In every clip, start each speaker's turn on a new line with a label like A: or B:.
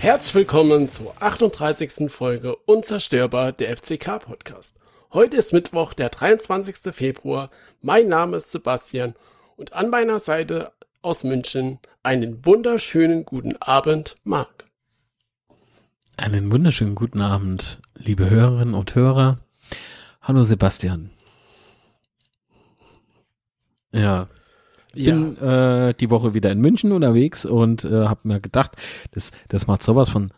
A: Herzlich willkommen zur 38. Folge Unzerstörbar der FCK Podcast. Heute ist Mittwoch, der 23. Februar. Mein Name ist Sebastian und an meiner Seite aus München einen wunderschönen guten Abend, Marc.
B: Einen wunderschönen guten Abend, liebe Hörerinnen und Hörer. Hallo Sebastian. Ja,
A: Ja,
B: bin äh, die Woche wieder in München unterwegs und äh, habe mir gedacht, das, das macht sowas von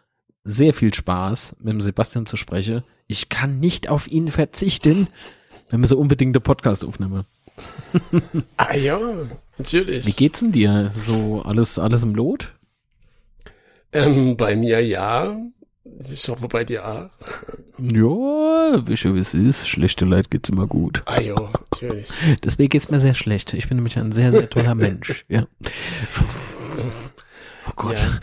B: sehr viel Spaß, mit dem Sebastian zu sprechen. Ich kann nicht auf ihn verzichten, wenn wir so unbedingt eine Podcast aufnehmen.
A: ah ja,
B: Wie
A: natürlich.
B: geht's denn dir? So alles, alles im Lot?
A: Ähm, bei mir ja. Ich hoffe bei dir auch.
B: Ja, wie es ist. Schlechte Leid geht's immer gut.
A: Ah ja, natürlich.
B: Deswegen geht's mir sehr schlecht. Ich bin nämlich ein sehr, sehr toller Mensch. Ja. Oh Gott.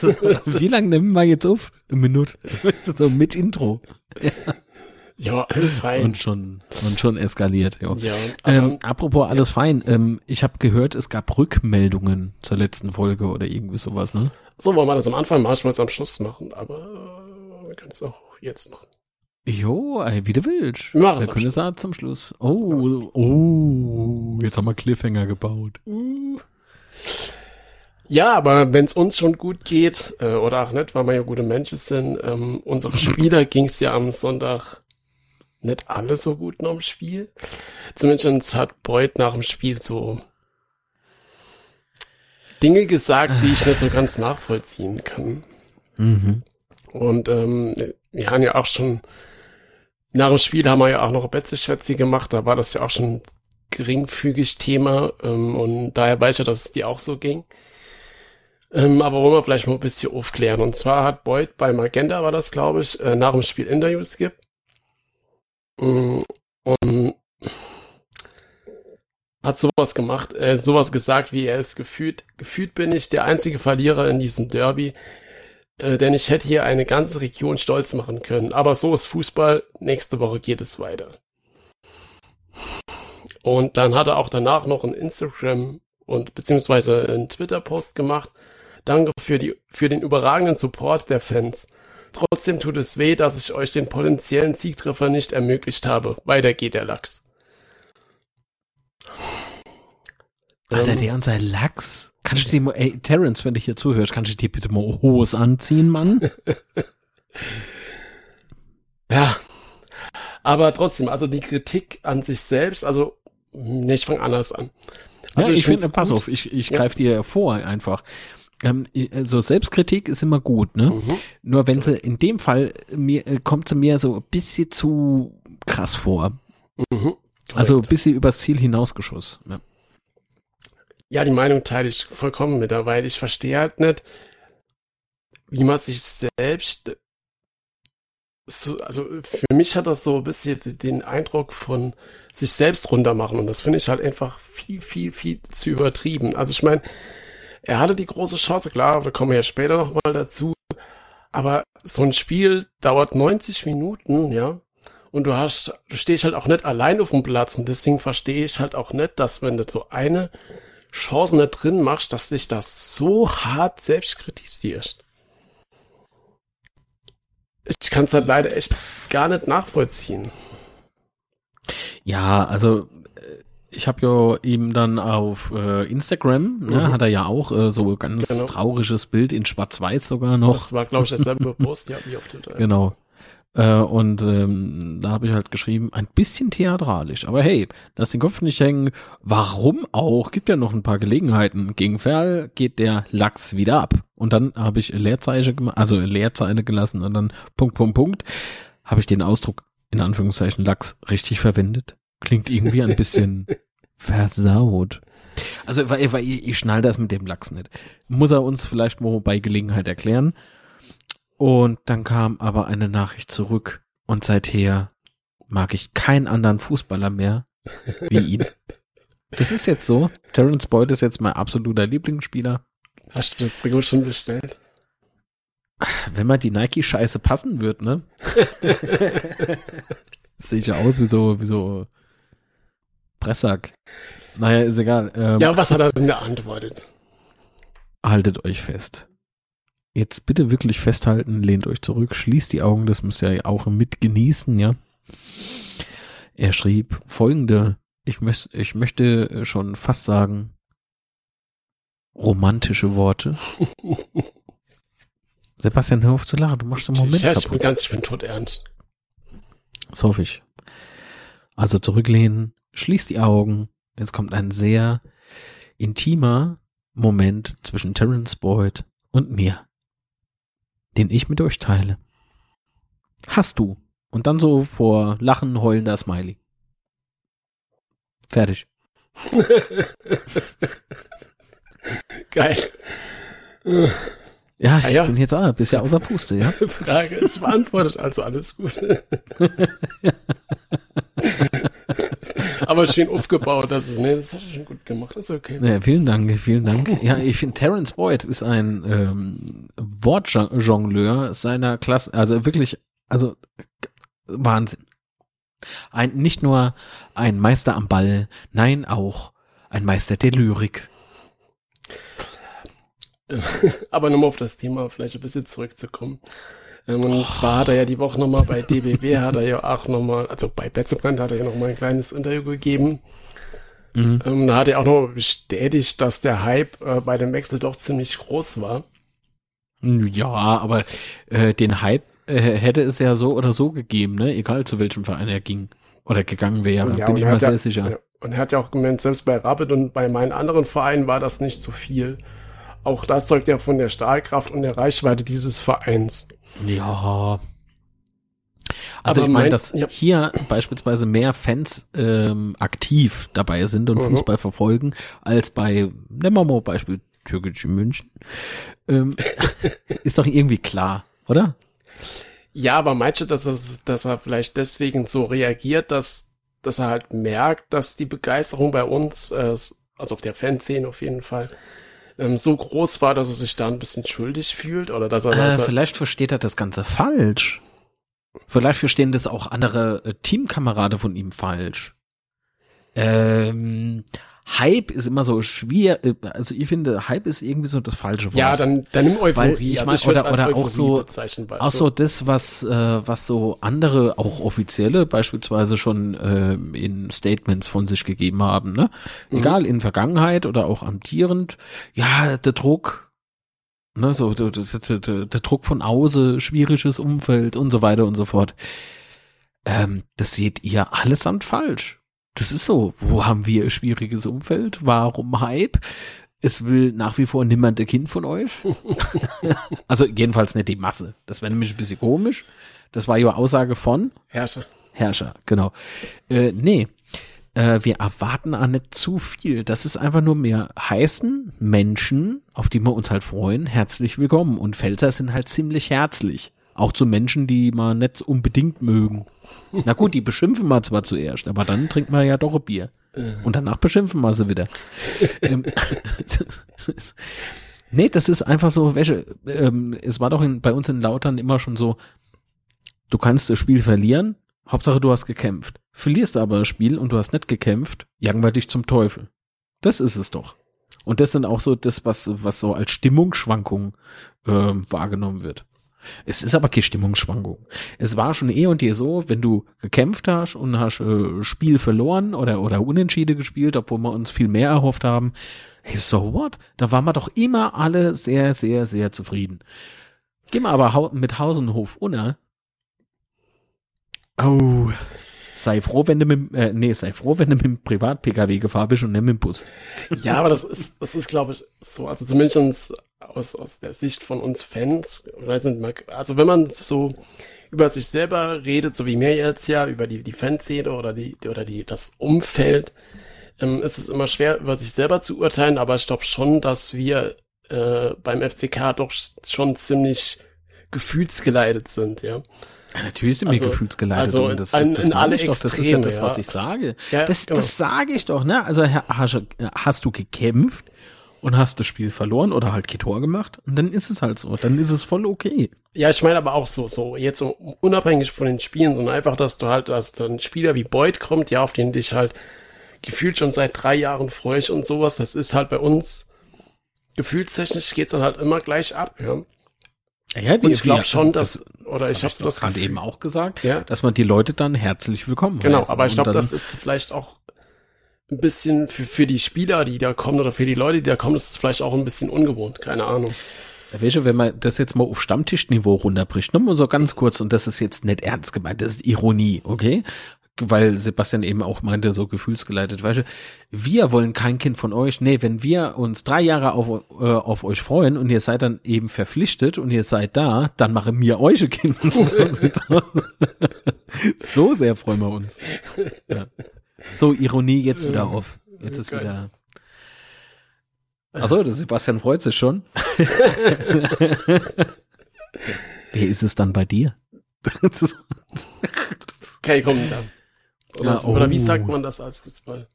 B: Wie lange nehmen wir jetzt auf? Eine Minute. So mit Intro.
A: Ja, alles fein.
B: Und schon, und schon eskaliert. Ja.
A: ja,
B: Ähm, apropos alles fein. Ähm, ich habe gehört, es gab Rückmeldungen zur letzten Folge oder irgendwie sowas, ne?
A: so wollen wir das am Anfang machen, ich wollte es am Schluss machen, aber äh, wir können es auch jetzt machen.
B: Jo, ey, wie du willst.
A: Wir es
B: können es
A: Schluss.
B: auch zum Schluss. Oh, oh, jetzt haben wir Cliffhanger gebaut.
A: Ja, aber wenn es uns schon gut geht, äh, oder auch nicht, weil wir ja gute Menschen sind, ähm, unsere Spieler ging es ja am Sonntag nicht alle so gut noch im Spiel. Zumindest hat Beuth nach dem Spiel so Dinge gesagt, die ich nicht so ganz nachvollziehen kann.
B: Mhm.
A: Und ähm, wir haben ja auch schon, nach dem Spiel haben wir ja auch noch Betzeschätzi gemacht, da war das ja auch schon geringfügig Thema ähm, und daher weiß ich ja, dass es dir auch so ging. Ähm, aber wollen wir vielleicht mal ein bisschen aufklären. Und zwar hat Boyd bei Magenta, war das glaube ich, äh, nach dem Spiel Interviews gibt. Mm, Und hat sowas gemacht, äh, sowas gesagt, wie er ist gefühlt, gefühlt bin ich der einzige Verlierer in diesem Derby, äh, denn ich hätte hier eine ganze Region stolz machen können. Aber so ist Fußball. Nächste Woche geht es weiter. Und dann hat er auch danach noch ein Instagram und beziehungsweise einen Twitter-Post gemacht. Danke für die, für den überragenden Support der Fans. Trotzdem tut es weh, dass ich euch den potenziellen Siegtreffer nicht ermöglicht habe. Weiter geht der Lachs.
B: Alter,
A: Ähm,
B: der und sein Lachs. Kannst du dir mal, ey, Terrence, wenn du hier zuhörst, kannst du dir bitte mal Hose anziehen, Mann?
A: Ja. Aber trotzdem, also die Kritik an sich selbst, also, nee, ich fange anders an. Also
B: ja, ich,
A: find's
B: finde, pass auf, ich, ich
A: Ja.
B: greife dir vor einfach. Ähm, so Selbstkritik ist immer gut, ne?
A: Mhm.
B: Nur wenn sie in dem Fall mir äh, kommt sie mir so ein bisschen zu krass vor.
A: Mhm.
B: Also ein bisschen übers Ziel hinausgeschoss. Ja.
A: Ja, die Meinung teile ich vollkommen mit, weil ich verstehe halt nicht, wie man sich selbst so, also für mich hat das so ein bisschen den Eindruck von sich selbst runtermachen und das finde ich halt einfach viel, viel, viel zu übertrieben. Also ich meine, er hatte die große Chance, klar, da kommen wir ja später nochmal dazu, aber so ein Spiel dauert 90 Minuten, ja, und du hast, du stehst halt auch nicht allein auf dem Platz und deswegen verstehe ich halt auch nicht, dass wenn du so eine Chance nicht drin machst, dass dich das so hart selbst kritisierst. Ich kann es halt leider echt gar nicht nachvollziehen.
B: Ja, also ich habe ja ihm dann auf äh, Instagram, ne,
A: Mhm.
B: hat er ja auch äh, so ganz
A: Genau.
B: trauriges Bild in Schwarz-Weiß sogar noch.
A: Das war, glaube ich, derselbe Post, ja, wie auf Twitter.
B: Genau. Äh, und ähm, da habe ich halt geschrieben, ein bisschen theatralisch. Aber hey, lass den Kopf nicht hängen. Warum auch? Gibt ja noch ein paar Gelegenheiten. Gegen Ferl geht der Lachs wieder ab. Und dann habe ich Leerzeichen gemacht, also Leerzeile gelassen und dann Punkt, Punkt, Punkt. Habe ich den Ausdruck in Anführungszeichen Lachs richtig verwendet? Klingt irgendwie ein bisschen versaut. Also, weil, weil ich, ich schnall das mit dem Lachs nicht. Muss er uns vielleicht mal bei Gelegenheit erklären. Und dann kam aber eine Nachricht zurück und seither mag ich keinen anderen Fußballer mehr wie ihn. Das ist jetzt so. Terence Boyd ist jetzt mein absoluter Lieblingsspieler.
A: Hast du das Trikot schon bestellt?
B: Wenn mal die Nike-Scheiße passen wird, ne? Sehe ich ja aus wie so, wie so Pressack. Naja, ist egal. Ähm,
A: Ja, was hat er denn geantwortet?
B: Haltet euch fest. jetzt bitte wirklich festhalten, lehnt euch zurück, schließt die Augen, das müsst ihr auch mit genießen, ja. Er schrieb folgende, ich, möcht, ich möchte schon fast sagen, romantische Worte. Sebastian, hör auf zu lachen, du machst im Moment
A: ja, ich bin ganz, ich bin tot ernst.
B: Das hoffe ich. Also zurücklehnen, schließt die Augen. Jetzt kommt ein sehr intimer Moment zwischen Terence Boyd und mir, den ich mit euch teile. Hast du. Und dann so vor Lachen heulender Smiley. Fertig.
A: Geil.
B: Ja, ich ah, ja. bin jetzt auch, ja außer Puste, ja?
A: Frage ist beantwortet, also alles gut. Aber schön aufgebaut, das ist, ne, das hat er schon gut gemacht, das ist okay.
B: Ja, vielen Dank, vielen Dank. Ja, ich finde, Terence Boyd ist ein ähm, Wortjongleur seiner Klasse, also wirklich, also Wahnsinn. Ein, nicht nur ein Meister am Ball, nein, auch ein Meister der Lyrik.
A: Aber nochmal auf das Thema vielleicht ein bisschen zurückzukommen. Ähm, und oh. zwar hat er ja die Woche nochmal bei DBW, hat er ja auch nochmal, also bei Betzebrand hat er ja nochmal ein kleines Interview gegeben. Mhm. Ähm, da hat er auch nochmal bestätigt, dass der Hype äh, bei dem Wechsel doch ziemlich groß war.
B: Ja, aber äh, den Hype äh, hätte es ja so oder so gegeben, ne? Egal zu welchem Verein er ging oder gegangen wäre,
A: ja,
B: bin ich mir sehr ja,
A: sicher. Und er hat ja auch gemeint, selbst bei Rapid und bei meinen anderen Vereinen war das nicht so viel. Auch das zeugt ja von der Stahlkraft und der Reichweite dieses Vereins.
B: Ja. Also Aber ich meine, dass ja. hier beispielsweise mehr Fans ähm, aktiv dabei sind und mhm. Fußball verfolgen, als bei, mal Beispiel Türkische München, ähm, ist doch irgendwie klar, oder?
A: Ja, aber meinst du, dass, es, dass er vielleicht deswegen so reagiert, dass, dass er halt merkt, dass die Begeisterung bei uns, äh, also auf der Fanszene auf jeden Fall, ähm, so groß war, dass er sich da ein bisschen schuldig fühlt oder dass er,
B: äh, vielleicht versteht er das Ganze falsch. Vielleicht verstehen das auch andere äh, Teamkamerade von ihm falsch. Ähm, Hype ist immer so schwer, äh, also ich finde, Hype ist irgendwie so das falsche Wort.
A: Ja, dann, dann nimm Euphorie.
B: Weil ich also mein, oder, oder auch so, auch so das, was, äh, was so andere, auch offizielle, beispielsweise schon äh, in Statements von sich gegeben haben, ne? Mhm. Egal, in Vergangenheit oder auch amtierend. Ja, der Druck, ne, so der, der, der, der Druck von außen, schwieriges Umfeld und so weiter und so fort. Ähm, das seht ihr allesamt falsch. Das ist so. Wo haben wir ein schwieriges Umfeld? Warum Hype? Es will nach wie vor niemand ein Kind von euch. also jedenfalls nicht die Masse. Das wäre nämlich ein bisschen komisch. Das war ja Aussage von
A: Herrscher.
B: Herrscher, genau. Äh, nee, äh, wir erwarten auch nicht zu viel. Das ist einfach nur mehr heißen Menschen, auf die wir uns halt freuen, herzlich willkommen. Und Pfälzer sind halt ziemlich herzlich. Auch zu Menschen, die man nicht unbedingt mögen. Na gut, die beschimpfen wir zwar zuerst, aber dann trinkt man ja doch ein Bier. Und danach beschimpfen wir sie wieder. Ähm, nee, das ist einfach so, ähm, es war doch in, bei uns in Lautern immer schon so, du kannst das Spiel verlieren, Hauptsache du hast gekämpft. Verlierst aber das Spiel und du hast nicht gekämpft, jagen wir dich zum Teufel. Das ist es doch. Und das sind auch so das, was, was so als Stimmungsschwankung äh, wahrgenommen wird. Es ist aber keine Stimmungsschwankung. Es war schon eh und je so, wenn du gekämpft hast und hast äh, Spiel verloren oder, oder unentschieden gespielt, obwohl wir uns viel mehr erhofft haben, hey, so what? Da waren wir doch immer alle sehr, sehr, sehr zufrieden. Gehen wir aber mit Haus und Hof unter. Oh. Sei froh, wenn du mit, äh, nee, sei froh, wenn du mit dem Privat-Pkw gefahren bist und nicht mit dem Bus.
A: Ja, aber das ist, das ist, glaube ich, so, also zumindest aus, aus der Sicht von uns Fans, also wenn man so über sich selber redet, so wie mir jetzt ja, über die, die Fanszene oder die, oder die, das Umfeld, ähm, ist es immer schwer, über sich selber zu urteilen, aber ich glaube schon, dass wir äh, beim FCK doch schon ziemlich gefühlsgeleitet sind, ja.
B: Ja, natürlich sind wir also, gefühlsgeleitet.
A: Also das, in, das in alle
B: doch, das ist ja das, was ich sage. Ja, das, genau. das sage ich doch, ne? Also hast, hast du gekämpft und hast das Spiel verloren oder halt kein Tor gemacht und dann ist es halt so. Dann ist es voll okay.
A: Ja, ich meine aber auch so, so jetzt so unabhängig von den Spielen, sondern einfach, dass du halt, dass du ein Spieler wie Boyd kommt, ja, auf den dich halt gefühlt schon seit drei Jahren freue ich und sowas. Das ist halt bei uns gefühlstechnisch geht's dann halt immer gleich ab, ja.
B: Ja,
A: Und ich glaube schon, dass, oder ich habe das
B: gerade eben auch gesagt,
A: Ja.
B: dass man die Leute dann herzlich willkommen
A: Genau,
B: heißen.
A: aber ich glaube,
B: dann-
A: das ist vielleicht auch ein bisschen für, für die Spieler, die da kommen oder für die Leute, die da kommen, ist es vielleicht auch ein bisschen ungewohnt, keine Ahnung.
B: Weißt du, wenn man das jetzt mal auf Stammtischniveau runterbricht, nur mal so ganz kurz, und das ist jetzt nicht ernst gemeint, das ist Ironie, okay? Weil Sebastian eben auch meinte, so gefühlsgeleitet, weißt du, wir wollen kein Kind von euch. Nee, wenn wir uns drei Jahre auf, äh, auf euch freuen und ihr seid dann eben verpflichtet und ihr seid da, dann machen wir euch ein Kind. so sehr freuen wir uns. Ja. So, Ironie jetzt wieder auf. Jetzt ist
A: Geil.
B: wieder. Achso, der Sebastian freut sich schon. Wer ist es dann bei dir?
A: Okay, komm dann. Oder,
B: Ja,
A: so, oder wie
B: oh.
A: sagt man das als Fußball?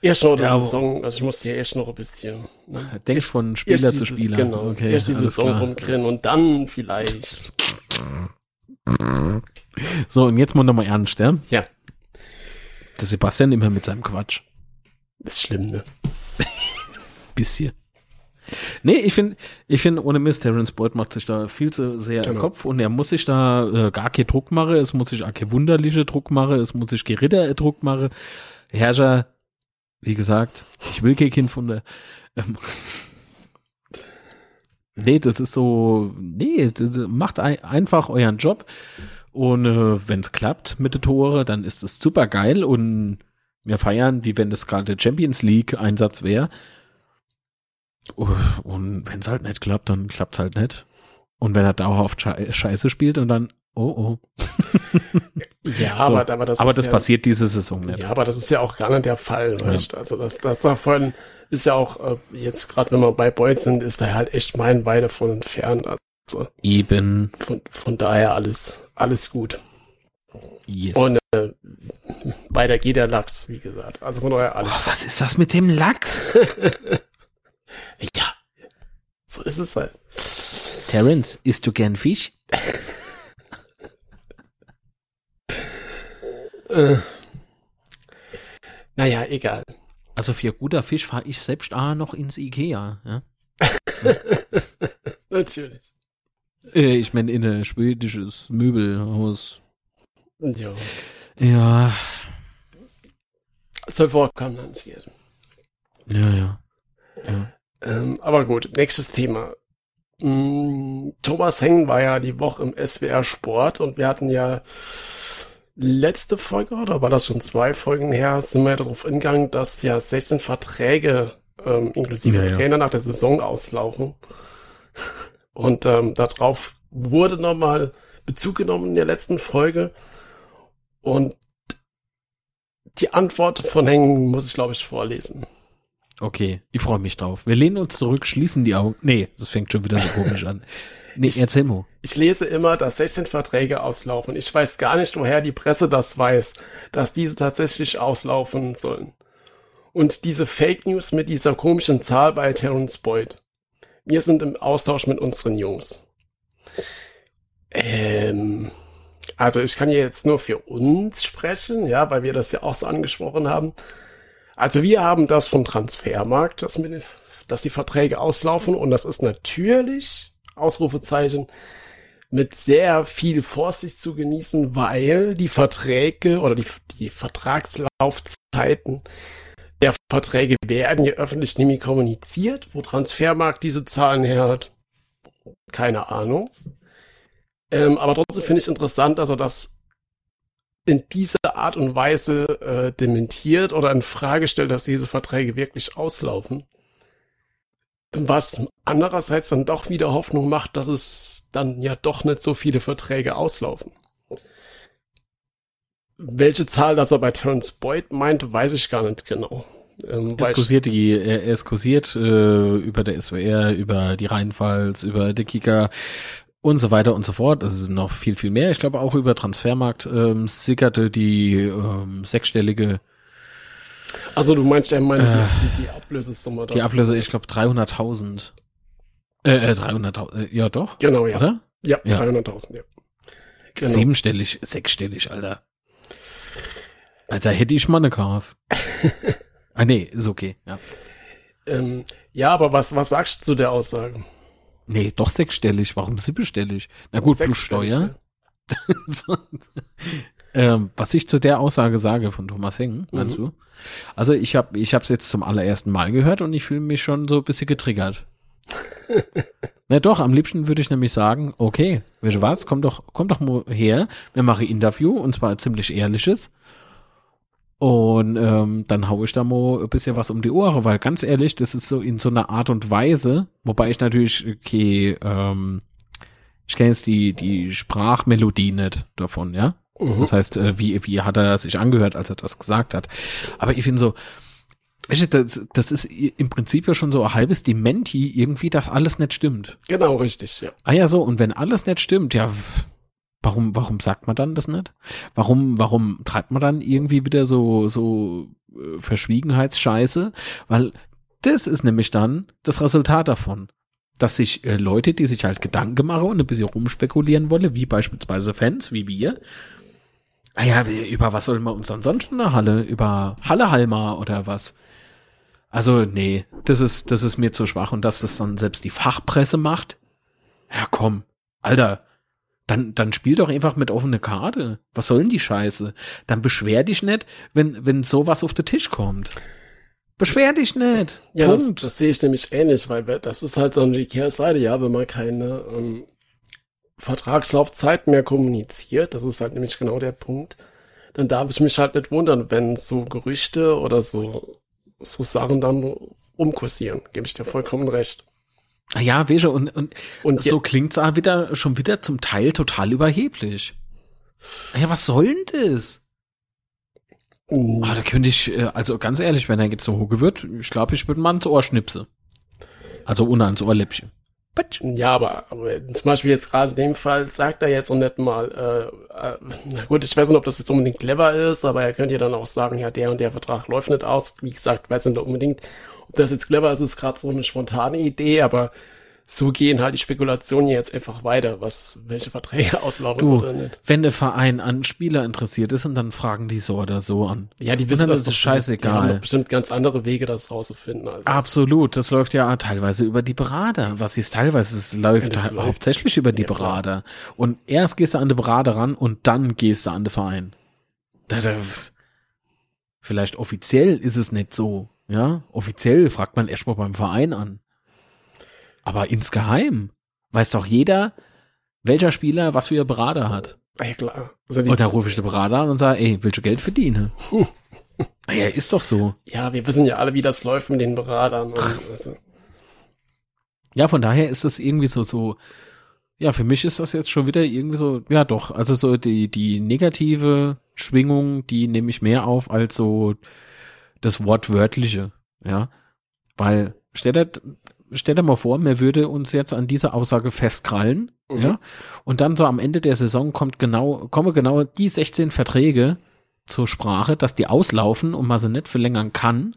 A: Erst noch die
B: Ja,
A: Saison, also ich muss hier erst noch ein bisschen. Ne?
B: Denk von Spieler zu
A: dieses-
B: Spieler.
A: Genau,
B: okay,
A: erst die Saison
B: klar.
A: rumgrennen und dann vielleicht.
B: So, und jetzt mal nochmal ernst, ja?
A: Ja,
B: Der Sebastian immer mit seinem Quatsch.
A: ist schlimm, ne?
B: Bisschen. Nee, ich finde, ich finde, ohne Mist, Terence Boyd macht sich da viel zu sehr im
A: Genau.
B: Kopf und er muss sich da äh, gar keinen Druck machen, es muss sich auch kein wunderliche Druck machen, es muss sich Geritter Druck machen. Herrscher, wie gesagt, ich will kein Kind von der. Ähm, nee, das ist so, nee, das- das macht ein, einfach euren Job und äh, wenn es klappt mit den Tore, dann ist es super geil und wir feiern, wie wenn das gerade Champions League Einsatz wäre. Und wenn es halt nicht klappt, dann klappt es halt nicht. Und wenn er dauerhaft Schei- Scheiße spielt und dann, oh oh.
A: Ja,
B: So.
A: aber, aber das
B: Aber das
A: ja,
B: passiert diese Saison nicht.
A: Ja, aber das ist ja auch gar nicht der Fall, weißt? Also das, das davon ist ja auch, äh, jetzt gerade wenn wir bei Boyd sind, ist er halt echt meilenweit davon entfernt. Also
B: Eben.
A: von, von daher alles, alles gut.
B: Yes.
A: Und äh, weiter geht der Lachs, wie gesagt. Also von daher alles.
B: oh, was ist das mit dem Lachs?
A: Ja, so ist es halt.
B: Terence, isst du gern Fisch?
A: Äh, naja, egal.
B: Also für guter Fisch fahre ich selbst auch noch ins Ikea. Ja?
A: Natürlich.
B: Äh, ich meine in ein schwedisches Möbelhaus.
A: Ja.
B: Ja,
A: Soll vorkommen, dann nicht gehen.
B: ja, ja. ja.
A: Ähm, aber gut, nächstes Thema. Mm, Thomas Heng war ja die Woche im SWR Sport und wir hatten ja letzte Folge, oder war das schon zwei Folgen her, sind wir darauf eingegangen, dass ja 16 Verträge ähm, inklusive
B: Ja, ja.
A: Trainer nach der Saison auslaufen. Und ähm, darauf wurde nochmal Bezug genommen in der letzten Folge. Und die Antwort von Heng muss ich, glaube ich, vorlesen.
B: Okay, ich freue mich drauf. Wir lehnen uns zurück, schließen die Augen. Nee, das fängt schon wieder so komisch an. Nee,
A: Ich-
B: erzähl mal.
A: Ich lese immer, dass 16 Verträge auslaufen. Ich weiß gar nicht, woher die Presse das weiß, dass diese tatsächlich auslaufen sollen. Und diese Fake News mit dieser komischen Zahl bei Terence Boyd. Wir sind im Austausch mit unseren Jungs. Ähm, also ich kann hier jetzt nur für uns sprechen, ja, weil wir das ja auch so angesprochen haben. Also wir haben das vom Transfermarkt, dass, mit, dass die Verträge auslaufen und das ist natürlich, Ausrufezeichen, mit sehr viel Vorsicht zu genießen, weil die Verträge oder die, die Vertragslaufzeiten der Verträge werden ja öffentlich nämlich kommuniziert, wo Transfermarkt diese Zahlen her hat. Keine Ahnung. Ähm, aber trotzdem finde ich interessant, dass er das in dieser Art und Weise äh, dementiert oder in Frage stellt, dass diese Verträge wirklich auslaufen. Was andererseits dann doch wieder Hoffnung macht, dass es dann ja doch nicht so viele Verträge auslaufen. Welche Zahl das er bei Terence Boyd meint, weiß ich gar nicht genau. Ähm,
B: Es kursiert die, er, es kursiert äh, über der SWR, über die Rheinpfalz, über die Kika und so weiter und so fort. Es ist noch viel, viel mehr. Ich glaube auch über Transfermarkt ähm, sickerte die ähm, sechsstellige,
A: also du meinst, er meint
B: Äh,
A: die, die Ablösesumme
B: die Ablöse, ich glaube 300.000. Äh, äh 300.000, äh, ja doch,
A: Genau, ja.
B: oder?
A: Ja,
B: Ja.
A: 300.000, ja. Genau.
B: Siebenstellig, sechsstellig, Alter. Alter, hätte ich mal eine Kauf. ah nee, ist okay, ja.
A: Ähm, ja, aber was, was sagst du zu der Aussage?
B: Nee, doch sechsstellig. Warum siebenstellig? Na gut, plus Steuer. So. ähm, was ich zu der Aussage sage von Thomas Heng, meinst
A: Mhm.
B: du? Also ich habe ich habe es jetzt zum allerersten Mal gehört und ich fühle mich schon so ein bisschen getriggert. Na doch, am liebsten würde ich nämlich sagen, okay, weißt du was, komm doch, komm doch mal her, wir machen Interview und zwar ziemlich ehrliches. Und ähm, dann hau ich da mal ein bisschen was um die Ohren, weil ganz ehrlich, das ist so in so einer Art und Weise, wobei ich natürlich, okay, ähm, ich kenne jetzt die, die Sprachmelodie nicht davon, ja.
A: Mhm.
B: Das heißt, äh, wie, wie hat er sich angehört, als er das gesagt hat. Aber ich finde so, du, das, das ist im Prinzip ja schon so ein halbes Dementi irgendwie, dass alles nicht stimmt.
A: Genau, richtig, ja.
B: Ah ja, so, und wenn alles nicht stimmt, ja, w- warum, warum sagt man dann das nicht? Warum, warum treibt man dann irgendwie wieder so, so äh, Verschwiegenheitsscheiße? Weil das ist nämlich dann das Resultat davon. Dass sich äh, Leute, die sich halt Gedanken machen und ein bisschen rumspekulieren wollen, wie beispielsweise Fans, wie wir, ah ja, über was sollen wir uns dann sonst in der Halle? Über Halle Halma oder was? Also, nee, das ist, das ist mir zu schwach und dass das dann selbst die Fachpresse macht, ja, komm, Alter, dann, dann spiel doch einfach mit offene Karte. Was soll denn die Scheiße? Dann beschwer dich nicht, wenn, wenn sowas auf den Tisch kommt. Beschwer dich nicht.
A: Ja, das,
B: Punkt.
A: das sehe ich nämlich ähnlich, weil das ist halt so die Kehrseite, ja, wenn man keine ähm, Vertragslaufzeit mehr kommuniziert, das ist halt nämlich genau der Punkt, dann darf ich mich halt nicht wundern, wenn so Gerüchte oder so, so Sachen dann rumkursieren, gebe ich dir vollkommen recht.
B: Ja, Wege, und, und
A: Und
B: so klingt's auch wieder, schon wieder zum Teil total überheblich. Ja, was soll denn das?
A: Mm,
B: Ah, da könnte ich, äh, also ganz ehrlich, wenn er jetzt so hoch wird, ich glaube, ich würde mal ans Ohr schnipsen. Also ohne ans Ohrläppchen.
A: Ja, aber, aber zum Beispiel jetzt gerade in dem Fall sagt er jetzt noch nicht mal, äh, äh, na gut, ich weiß nicht, ob das jetzt unbedingt clever ist, aber er könnte ja dann auch sagen, ja, der und der Vertrag läuft nicht aus. Wie gesagt, weiß nicht unbedingt, ob das jetzt clever ist, ist gerade so eine spontane Idee, aber so gehen halt die Spekulationen jetzt einfach weiter, was, welche Verträge auslaufen
B: Du,
A: oder nicht.
B: wenn der Verein an Spieler interessiert ist und dann fragen die so oder so an.
A: Ja, die wissen das
B: ist
A: doch
B: es
A: Die haben
B: scheißegal.
A: bestimmt ganz andere Wege, das rauszufinden. Also.
B: Absolut, das läuft ja teilweise über die Berater. Was ist teilweise? Es läuft,
A: Ja, läuft.
B: hauptsächlich über die
A: Ja.
B: Berater. Und erst gehst du an den Berater ran und dann gehst du an den Verein. Vielleicht offiziell ist es nicht so. Ja, offiziell fragt man erstmal beim Verein an. Aber insgeheim weiß doch jeder, welcher Spieler was für ihr Berater hat.
A: Ah, ja, klar. Also
B: Und da rufe ich den Berater an und sage, ey, willst du Geld verdienen? Ah ja, ist doch so.
A: ja, wir wissen ja alle, wie das läuft mit den Beratern. Also,
B: Ja, von daher ist das irgendwie so, so, ja, für mich ist das jetzt schon wieder irgendwie so, ja doch, also so die, die negative Schwingung, die nehme ich mehr auf als so das Wortwörtliche, ja. Weil, stell dir, stell dir mal vor, mir würde uns jetzt an dieser Aussage festkrallen,
A: Mhm.
B: ja, und dann so am Ende der Saison kommt genau, kommen genau die 16 Verträge zur Sprache, dass die auslaufen und man sie nicht verlängern kann,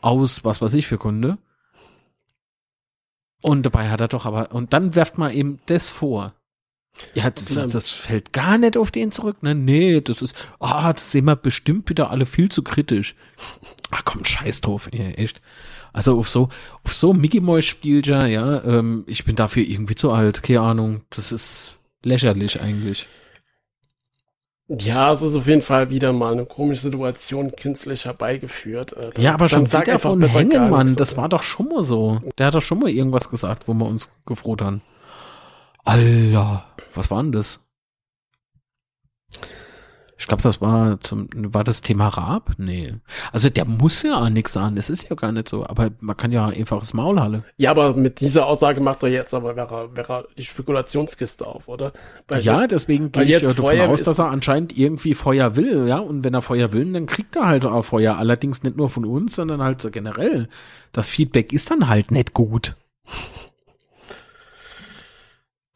B: aus, was weiß ich für Kunde. Und dabei hat er doch aber, und dann werft man ihm das vor. Ja, das, das fällt gar nicht auf den zurück. Ne? Nee, das ist, ah, das sehen wir bestimmt wieder alle viel zu kritisch. Ach komm, scheiß drauf, ey, echt. Also auf so, auf so Mickey Mouse Spielja, ja, ähm, ich bin dafür irgendwie zu alt, keine Ahnung. Das ist lächerlich eigentlich.
A: Ja, es ist auf jeden Fall wieder mal eine komische Situation künstlich herbeigeführt. Äh, dann-
B: Ja, aber schon
A: sag
B: wieder
A: einfach
B: von
A: besser
B: Hengemann,
A: nichts.
B: das war doch schon mal so. Der hat doch schon mal irgendwas gesagt, wo wir uns gefroht haben. Alter, was war denn das? Ich glaube, das war zum, war das Thema Raab? Nee. Also der muss ja auch nichts sagen, das ist ja gar nicht so, aber man kann ja einfach das Maul halle.
A: Ja, aber mit dieser Aussage macht er jetzt aber wäre, wäre die Spekulationskiste auf, oder? Weil
B: ja,
A: jetzt,
B: deswegen gehe ich
A: jetzt
B: ja davon aus, dass er anscheinend irgendwie Feuer will, ja, und wenn er Feuer will, dann kriegt er halt auch Feuer, allerdings nicht nur von uns, sondern halt so generell. Das Feedback ist dann halt nicht gut.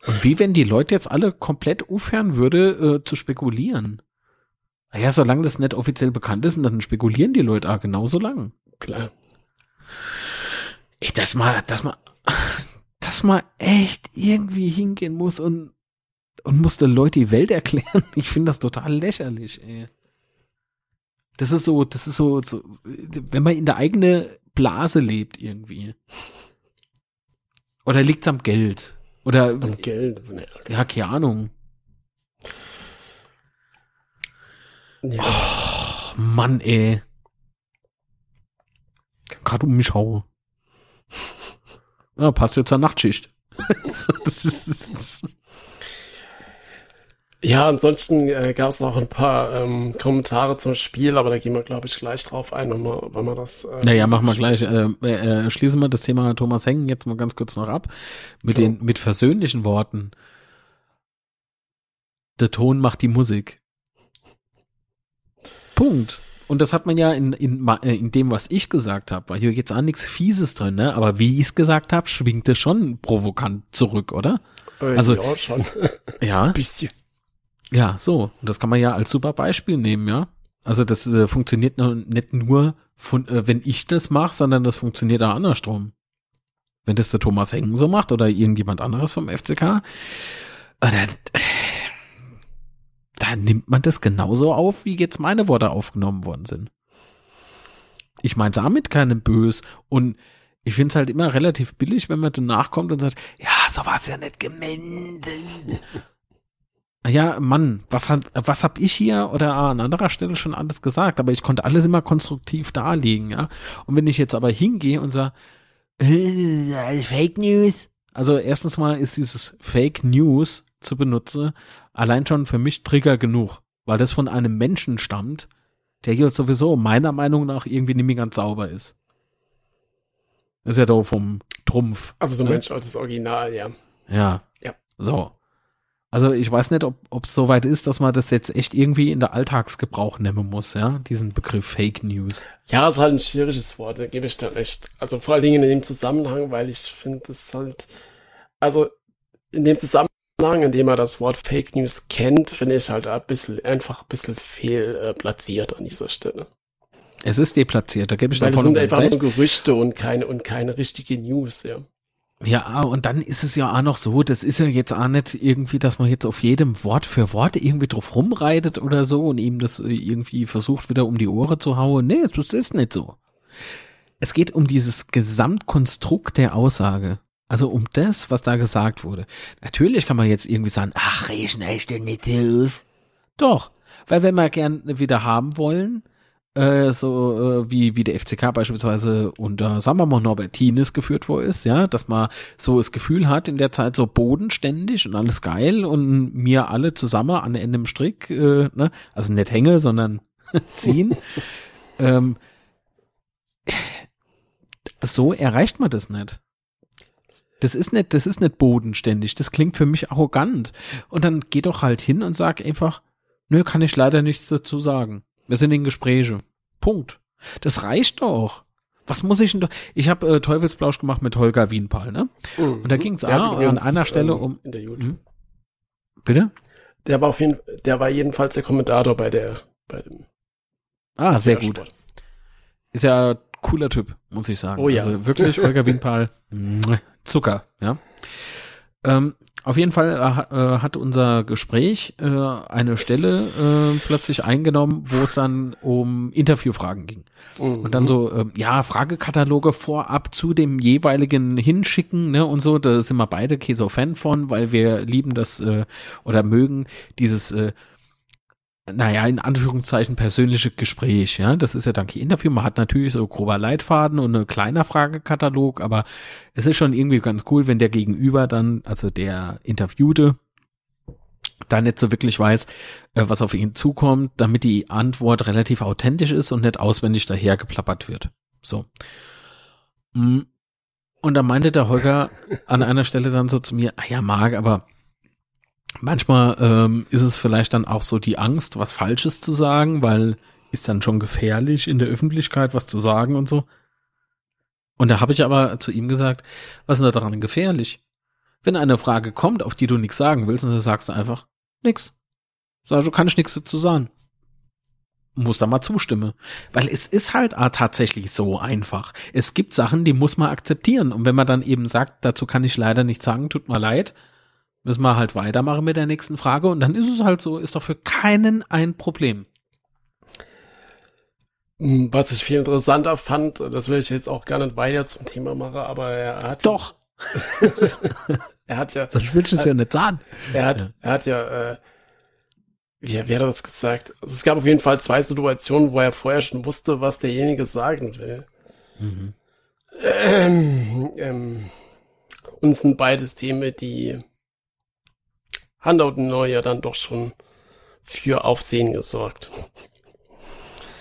B: Und wie wenn die Leute jetzt alle komplett aufhören würde, äh, zu spekulieren? Naja, solange das nicht offiziell bekannt ist, dann spekulieren die Leute auch genauso lang.
A: klar.
B: Ey, dass man, dass man, dass man echt irgendwie hingehen muss und, und muss den Leuten die Welt erklären. Ich finde das total lächerlich, ey. Das ist so, das ist so, so, wenn man in der eigenen Blase lebt irgendwie. Oder liegt's am Geld? Oder
A: Am Geld. Okay.
B: ja, keine Ahnung.
A: Ja.
B: Oh, Mann, ey. Gerade um mich haue. Ja, passt ja zur Nachtschicht. das ist, das ist,
A: Ja, ansonsten äh, gab es noch ein paar ähm, Kommentare zum Spiel, aber da gehen wir, glaube ich, gleich drauf ein, wenn wir, wenn wir das. Äh,
B: naja, machen wir gleich. Äh, äh, schließen wir das Thema Thomas Hengen jetzt mal ganz kurz noch ab. Mit
A: Ja.
B: den, mit versöhnlichen Worten. Der Ton macht die Musik. Punkt. Und das hat man ja in, in, äh, in dem, was ich gesagt habe, weil hier jetzt auch nichts Fieses drin, ne? Aber wie ich es gesagt habe, schwingt es schon provokant zurück, oder?
A: äh,
B: also-
A: ja, schon.
B: Ja.
A: Ein bisschen.
B: Ja, so. Und das kann man ja als super Beispiel nehmen, ja. Also das äh, funktioniert nicht nur von, äh, wenn ich das mache, sondern das funktioniert auch andersrum. Wenn das der Thomas Hengen so macht oder irgendjemand anderes vom FCK, äh, dann, äh, dann nimmt man das genauso auf, wie jetzt meine Worte aufgenommen worden sind. Ich meine es auch keinem Bös und ich finde es halt immer relativ billig, wenn man danach kommt und sagt, ja, so war es ja nicht gemeint. Ja, Mann, was hat, was hab ich hier oder an anderer Stelle schon alles gesagt, aber ich konnte alles immer konstruktiv darlegen, ja. Und wenn ich jetzt aber hingehe und sage, äh, Fake News, also erstens mal ist dieses Fake News zu benutzen allein schon für mich Trigger genug, weil das von einem Menschen stammt, der hier sowieso meiner Meinung nach irgendwie nicht mehr ganz sauber ist. Das ist ja doch vom Trumpf.
A: Also du
B: Ne?
A: meinst auch das Original, ja.
B: Ja.
A: Ja.
B: So. Also ich weiß nicht, ob es soweit ist, dass man das jetzt echt irgendwie in der Alltagsgebrauch nehmen muss, ja, diesen Begriff Fake News.
A: Ja, ist halt ein schwieriges Wort, da gebe ich dir recht. Also vor allen Dingen in dem Zusammenhang, weil ich finde, es halt, also in dem Zusammenhang, in dem er das Wort Fake News kennt, finde ich halt ein bisschen, einfach ein bisschen fehl äh, platziert an dieser Stelle.
B: Es ist deplatziert, da gebe ich dir
A: es
B: voll und
A: sind
B: ganz
A: einfach
B: recht.
A: nur Gerüchte und keine, und keine richtige News, ja.
B: Ja, und dann ist es ja auch noch so, das ist ja jetzt auch nicht irgendwie, dass man jetzt auf jedem Wort für Wort irgendwie drauf rumreitet oder so und ihm das irgendwie versucht wieder um die Ohren zu hauen. Nee, das ist nicht so. Es geht um dieses Gesamtkonstrukt der Aussage. Also um das, was da gesagt wurde. Natürlich kann man jetzt irgendwie sagen, ach, ich denn nicht auf. Doch, weil wenn wir gern wieder haben wollen, äh, so äh, wie, wie der FCK beispielsweise unter, sagen wir mal, Norbert Tienes geführt wo ist, ja, dass man so das Gefühl hat, in der Zeit so bodenständig und alles geil und mir alle zusammen an einem Strick, äh, ne, also nicht hänge, sondern ziehen. ähm, so erreicht man das nicht. Das ist nicht, das ist nicht bodenständig. Das klingt für mich arrogant. Und dann geh doch halt hin und sag einfach, nö, kann ich leider nichts dazu sagen. Wir sind in Gespräche. Punkt. Das reicht doch. Was muss ich denn doch? Ich habe äh, Teufelsblausch gemacht mit Holger Wienpahl, ne? Und da
A: hat
B: auch an einer Stelle
A: ähm,
B: um.
A: In der YouTube.
B: Hm? Bitte?
A: Der war auf jeden der war jedenfalls der Kommentator bei der, bei dem
B: Ah, sehr gut. Ist ja cooler Typ, muss ich sagen.
A: Oh ja.
B: Also wirklich, Holger Wienpahl, mwah, Zucker, ja. Ähm, auf jeden Fall äh, äh, hat unser Gespräch äh, eine Stelle äh, plötzlich eingenommen, wo es dann um Interviewfragen ging. Und dann so, ähm, ja, Fragekataloge vorab zu dem jeweiligen hinschicken, ne, und so, da sind wir beide okay, so Fan von, weil wir lieben das äh, oder mögen dieses, äh, naja, in Anführungszeichen persönliche Gespräch, ja. Das ist ja dank Interview. Man hat natürlich so grober Leitfaden und ein kleiner Fragekatalog, aber es ist schon irgendwie ganz cool, wenn der Gegenüber dann, also der Interviewte, da nicht so wirklich weiß, äh, was auf ihn zukommt, damit die Antwort relativ authentisch ist und nicht auswendig dahergeplappert wird. So. Mm. Und da meinte der Holger an einer Stelle dann so zu mir, ah ja, Marc, aber manchmal ähm, ist es vielleicht dann auch so die Angst, was Falsches zu sagen, weil ist dann schon gefährlich in der Öffentlichkeit was zu sagen und so. Und da habe ich aber zu ihm gesagt, was ist da daran gefährlich? Wenn eine Frage kommt, auf die du nichts sagen willst, dann sagst du einfach nix. Sag, du kannst nichts dazu sagen. Muss da mal zustimmen. Weil es ist halt tatsächlich so einfach. Es gibt Sachen, die muss man akzeptieren. Und wenn man dann eben sagt, dazu kann ich leider nichts sagen, tut mir leid, müssen wir halt weitermachen mit der nächsten Frage. Und dann ist es halt so, ist doch für keinen ein Problem.
A: Was ich viel interessanter fand, das will ich jetzt auch gar nicht weiter zum Thema machen, aber er hat.
B: Doch,
A: er hat ja.
B: Dann schwitzt es ja nicht an.
A: Er hat, ja. er hat ja, äh, wie, wie hat er das gesagt? Also es gab auf jeden Fall zwei Situationen, wo er vorher schon wusste, was derjenige sagen will. Mhm. Ähm, ähm, und es sind beides Themen, die Handout Neu ja dann doch schon für Aufsehen gesorgt.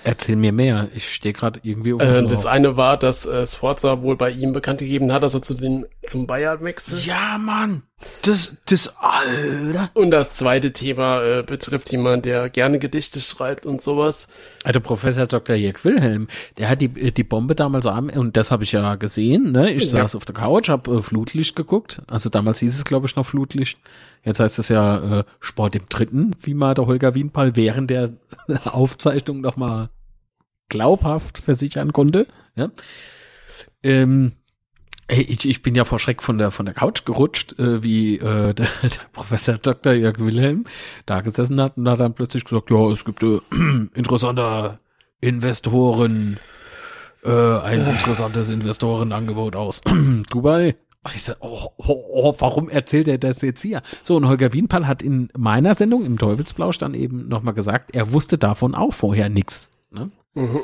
B: Erzähl mir mehr. Ich stehe gerade irgendwie
A: um. Äh, das eine war, dass äh, Sforza wohl bei ihm bekannt gegeben hat, dass er zu den zum Bayern wechselt.
B: Ja, Mann. Das, das, Alter.
A: Und das zweite Thema äh, betrifft jemanden, der gerne Gedichte schreibt und sowas.
B: Also Professor Dr. Jörg Wilhelm, der hat die, die Bombe damals am, und das habe ich ja gesehen, ne? Ich ja. saß auf der Couch, habe äh, Flutlicht geguckt. Also damals hieß es, glaube ich, noch Flutlicht. Jetzt heißt es ja äh, Sport im Dritten, wie mal der Holger Wienpal während der Aufzeichnung nochmal glaubhaft versichern konnte. Ja. Ähm, ich, ich bin ja vor Schreck von der von der Couch gerutscht, äh, wie äh, der, der Professor Dr. Jörg Wilhelm da gesessen hat und hat dann plötzlich gesagt, ja, es gibt äh, interessanter Investoren, äh, ein interessantes Investorenangebot aus Dubai. Ich sag, oh, oh, oh, warum erzählt er das jetzt hier? So, und Holger Wienpal hat in meiner Sendung im Teufelsblausch dann eben nochmal gesagt, er wusste davon auch vorher nichts. Ne? Mhm.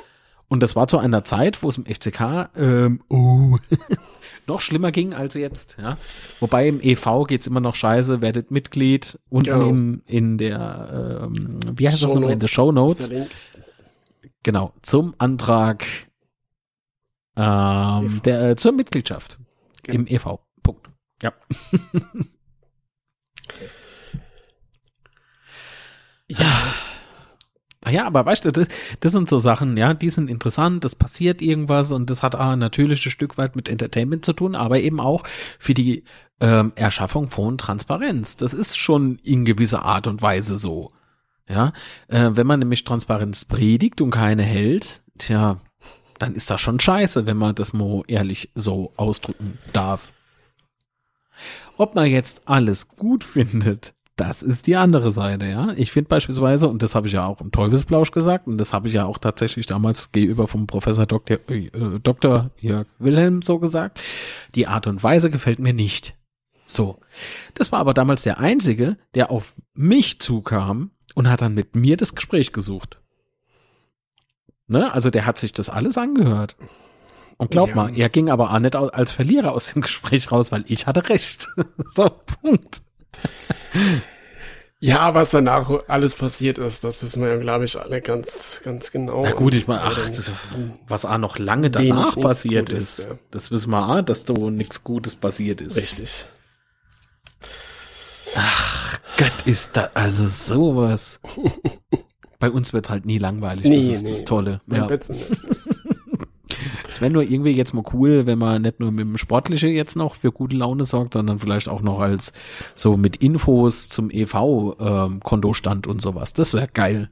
B: Und das war zu einer Zeit, wo es im FCK ähm, oh, noch schlimmer ging als jetzt. Ja? Wobei im EV geht's immer noch scheiße, werdet Mitglied unten genau. in, in der, ähm, wie heißt Show das noch, in der Show Notes. Genau, zum Antrag ähm, der, äh, zur Mitgliedschaft genau. im EV. Punkt. Ja. ja. Ah ja, aber weißt du, das, das sind so Sachen, ja, die sind interessant, das passiert irgendwas und das hat auch natürlich ein Stück weit mit Entertainment zu tun, aber eben auch für die ähm, Erschaffung von Transparenz. Das ist schon in gewisser Art und Weise so. Ja, äh, wenn man nämlich Transparenz predigt und keine hält, tja, dann ist das schon scheiße, wenn man das mal ehrlich so ausdrücken darf. Ob man jetzt alles gut findet, das ist die andere Seite, ja. Ich finde beispielsweise, und das habe ich ja auch im Teufelsblausch gesagt, und das habe ich ja auch tatsächlich damals gegenüber vom Professor Dr. Äh, Dr. Jörg Wilhelm so gesagt, die Art und Weise gefällt mir nicht. So. Das war aber damals der Einzige, der auf mich zukam und hat dann mit mir das Gespräch gesucht. Ne? Also der hat sich das alles angehört. Und glaub ja. mal, er ging aber auch nicht als Verlierer aus dem Gespräch raus, weil ich hatte recht. so, Punkt.
A: Ja, was danach alles passiert ist, das wissen wir ja, glaube ich, alle ganz, ganz genau.
B: Na gut, ich meine, ach, das, was auch noch lange danach passiert ist, ist ja. das wissen wir auch, dass so nichts Gutes passiert ist.
A: Richtig.
B: Ach Gott, ist da also sowas. Bei uns wird halt nie langweilig,
A: nee,
B: das ist
A: nee,
B: das Tolle. Ja. Es wäre nur irgendwie jetzt mal cool, wenn man nicht nur mit dem Sportliche jetzt noch für gute Laune sorgt, sondern vielleicht auch noch als so mit Infos zum EV-Kontostand ähm, und sowas. Das wäre geil.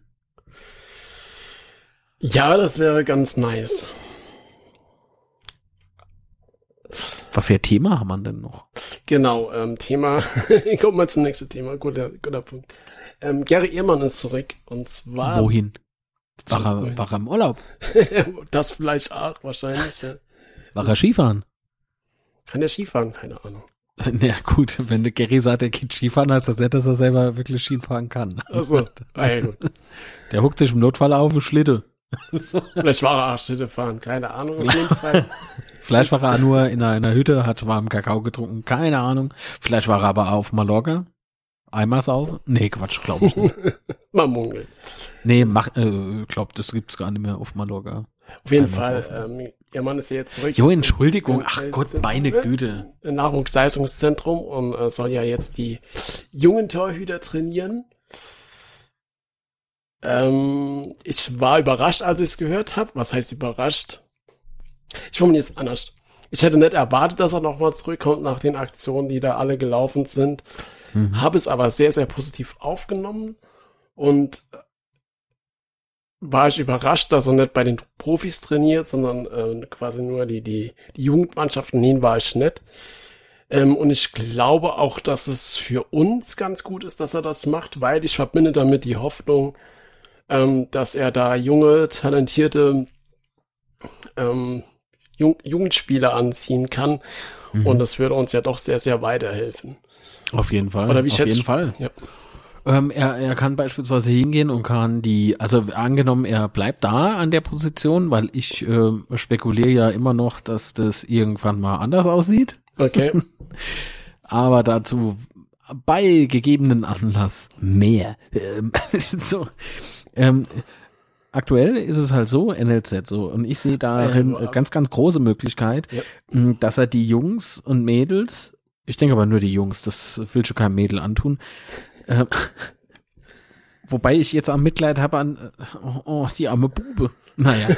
A: Ja, das wäre ganz nice.
B: Was für ein Thema haben wir denn noch?
A: Genau, ähm, Thema, kommen wir zum nächsten Thema, guter, guter Punkt. Ähm, Gary Ehrmann ist zurück und zwar.
B: Wohin? War er, war er im Urlaub?
A: das vielleicht auch, wahrscheinlich, ja.
B: War er Skifahren?
A: Kann der Skifahren? Keine Ahnung.
B: Na gut, wenn der Gary sagt, er geht Skifahren, heißt das nicht, dass er selber wirklich Skifahren kann.
A: Also, ah, gut.
B: Der huckt sich im Notfall auf und Schlitte.
A: Vielleicht war er auch Schlitte fahren, keine Ahnung, auf jeden Fall.
B: Vielleicht war er nur in einer, in einer Hütte, hat warmen Kakao getrunken, keine Ahnung. Vielleicht war er aber auf Mallorca. Eimers auf? Nee, Quatsch, glaube ich nicht.
A: Man munkelt.
B: Nee, mach, äh, glaub, das gibt's gar nicht mehr auf Mallorca.
A: Auf jeden Fall, ähm, ihr Mann ist ja jetzt zurück.
B: Jo, Entschuldigung, ach Gott, meine Güte.
A: Nachwuchsleistungszentrum und äh, soll ja jetzt die jungen Torhüter trainieren. Ähm, ich war überrascht, als ich es gehört habe. Was heißt überrascht? Ich formuliere es anders. Ich hätte nicht erwartet, dass er nochmal zurückkommt nach den Aktionen, die da alle gelaufen sind. Mhm. Habe es aber sehr, sehr positiv aufgenommen und war ich überrascht, dass er nicht bei den Profis trainiert, sondern äh, quasi nur die, die, die Jugendmannschaften. Nee, war ich nicht. Ähm, und ich glaube auch, dass es für uns ganz gut ist, dass er das macht, weil ich verbinde damit die Hoffnung, ähm, dass er da junge, talentierte ähm, Jung Jugendspieler anziehen kann. Mhm. Und das würde uns ja doch sehr, sehr weiterhelfen.
B: Auf jeden Fall.
A: Oder wie
B: Auf
A: schätzt
B: jeden Fall. Ja. Ähm, er, er kann beispielsweise hingehen und kann die, also angenommen, er bleibt da an der Position, weil ich äh, spekuliere ja immer noch, dass das irgendwann mal anders aussieht.
A: Okay.
B: Aber dazu bei gegebenen Anlass mehr. Ähm, so, ähm, aktuell ist es halt so, NLZ so, und ich sehe darin ganz, ganz große Möglichkeit, ja. dass er die Jungs und Mädels, ich denke aber nur die Jungs, das will schon kein Mädel antun, äh, wobei ich jetzt am Mitleid habe an, oh, oh, die arme Bube. Naja.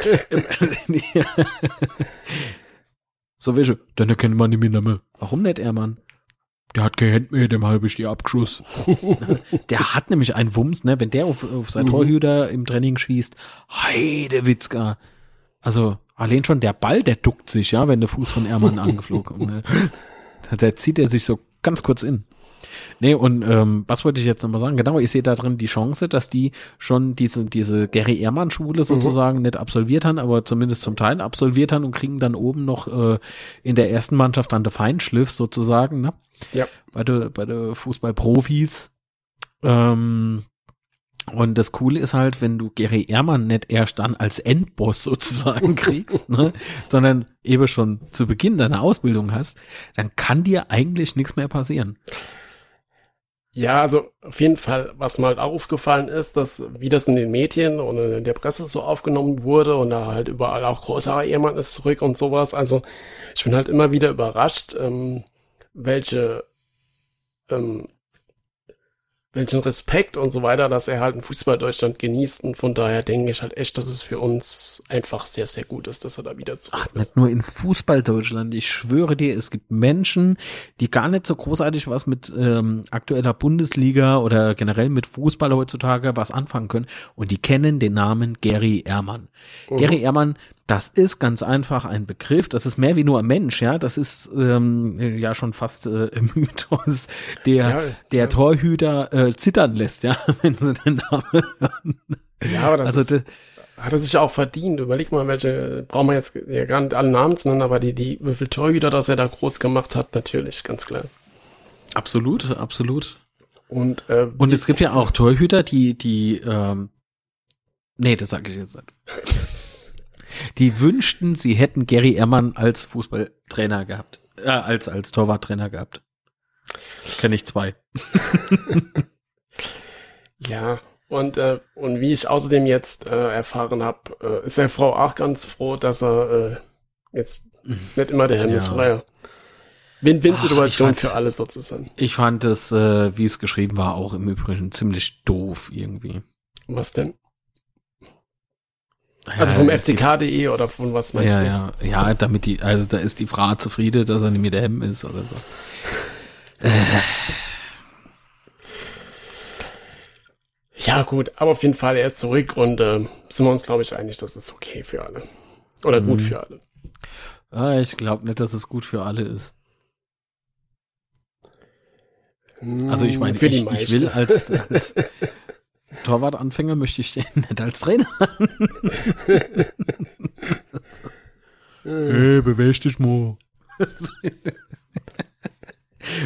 B: so welche, dann erkennt man die Namen. Warum nicht er, Mann? Der hat kein Hand mehr, dem habe ich die Abgeschuss. der hat nämlich einen Wumms, ne? Wenn der auf, auf sein mhm. Torhüter im Training schießt, Heidewitzka. Also, allein schon der Ball, der duckt sich, ja, wenn der Fuß von Ermann angeflogen. Ne? Da zieht er sich so ganz kurz in. Nee, und ähm, was wollte ich jetzt nochmal sagen? Genau, ich sehe da drin die Chance, dass die schon diese, diese Gary Ehrmann-Schule mhm. sozusagen mhm. nicht absolviert haben, aber zumindest zum Teil absolviert haben und kriegen dann oben noch äh, in der ersten Mannschaft dann der Feinschliff sozusagen, ne?
A: Ja.
B: Bei der, bei der Fußballprofis. Ähm, und das Coole ist halt, wenn du Gary Ehrmann nicht erst dann als Endboss sozusagen kriegst, ne, sondern eben schon zu Beginn deiner Ausbildung hast, dann kann dir eigentlich nichts mehr passieren.
A: Ja, also auf jeden Fall, was mir halt aufgefallen ist, dass wie das in den Medien und in der Presse so aufgenommen wurde und da halt überall auch großer Ehemann ist zurück und sowas. Also ich bin halt immer wieder überrascht, ähm, welche ähm, welchen Respekt und so weiter, dass er halt in Fußball Deutschland genießt. Und von daher denke ich halt echt, dass es für uns einfach sehr, sehr gut ist, dass er da wieder zurück
B: Ach, ist. Nicht nur in Fußball Deutschland. Ich schwöre dir, es gibt Menschen, die gar nicht so großartig was mit ähm, aktueller Bundesliga oder generell mit Fußball heutzutage was anfangen können. Und die kennen den Namen Gary Ehrmann. Mhm. Gary Ehrmann, das ist ganz einfach ein Begriff. Das ist mehr wie nur ein Mensch, ja. Das ist ähm, ja schon fast äh, im Mythos, der ja, der ja. Torhüter äh, zittern lässt, ja, wenn sie den Namen hören.
A: Ja, aber das also, ist, hat er sich auch verdient. Überleg mal, welche, brauchen wir jetzt ja gar nicht alle Namen zu nennen, aber die, die, wie viele Torhüter, das er da groß gemacht hat, natürlich, ganz klar.
B: Absolut, absolut.
A: Und, äh,
B: und es gibt ja auch Torhüter, die, die, ähm, nee, das sage ich jetzt nicht die wünschten, sie hätten Gary Ehrmann als Fußballtrainer gehabt, äh, als, als Torwarttrainer gehabt. Kenne ich zwei.
A: ja, und, äh, und wie ich außerdem jetzt äh, erfahren habe, äh, ist der Frau auch ganz froh, dass er äh, jetzt nicht immer der Hemmnisfreier. Ja. Win-Win-Situation für alle sozusagen.
B: Ich fand es, äh, wie es geschrieben war, auch im Übrigen ziemlich doof irgendwie.
A: Was denn? Also vom fck.de oder von was
B: meinst ja, du? Ja, ja, damit die, also da ist die Frau zufrieden, dass er nicht mehr der Hemm ist oder so.
A: Ja, gut, aber auf jeden Fall, er ist zurück und äh, sind wir uns, glaube ich, einig, dass es okay für alle. Oder mhm. gut für alle.
B: Ah, ich glaube nicht, dass es gut für alle ist. Also ich meine, ich, ich will als, als Torwartanfänger möchte ich den nicht als Trainer. hey, beweg dich mal.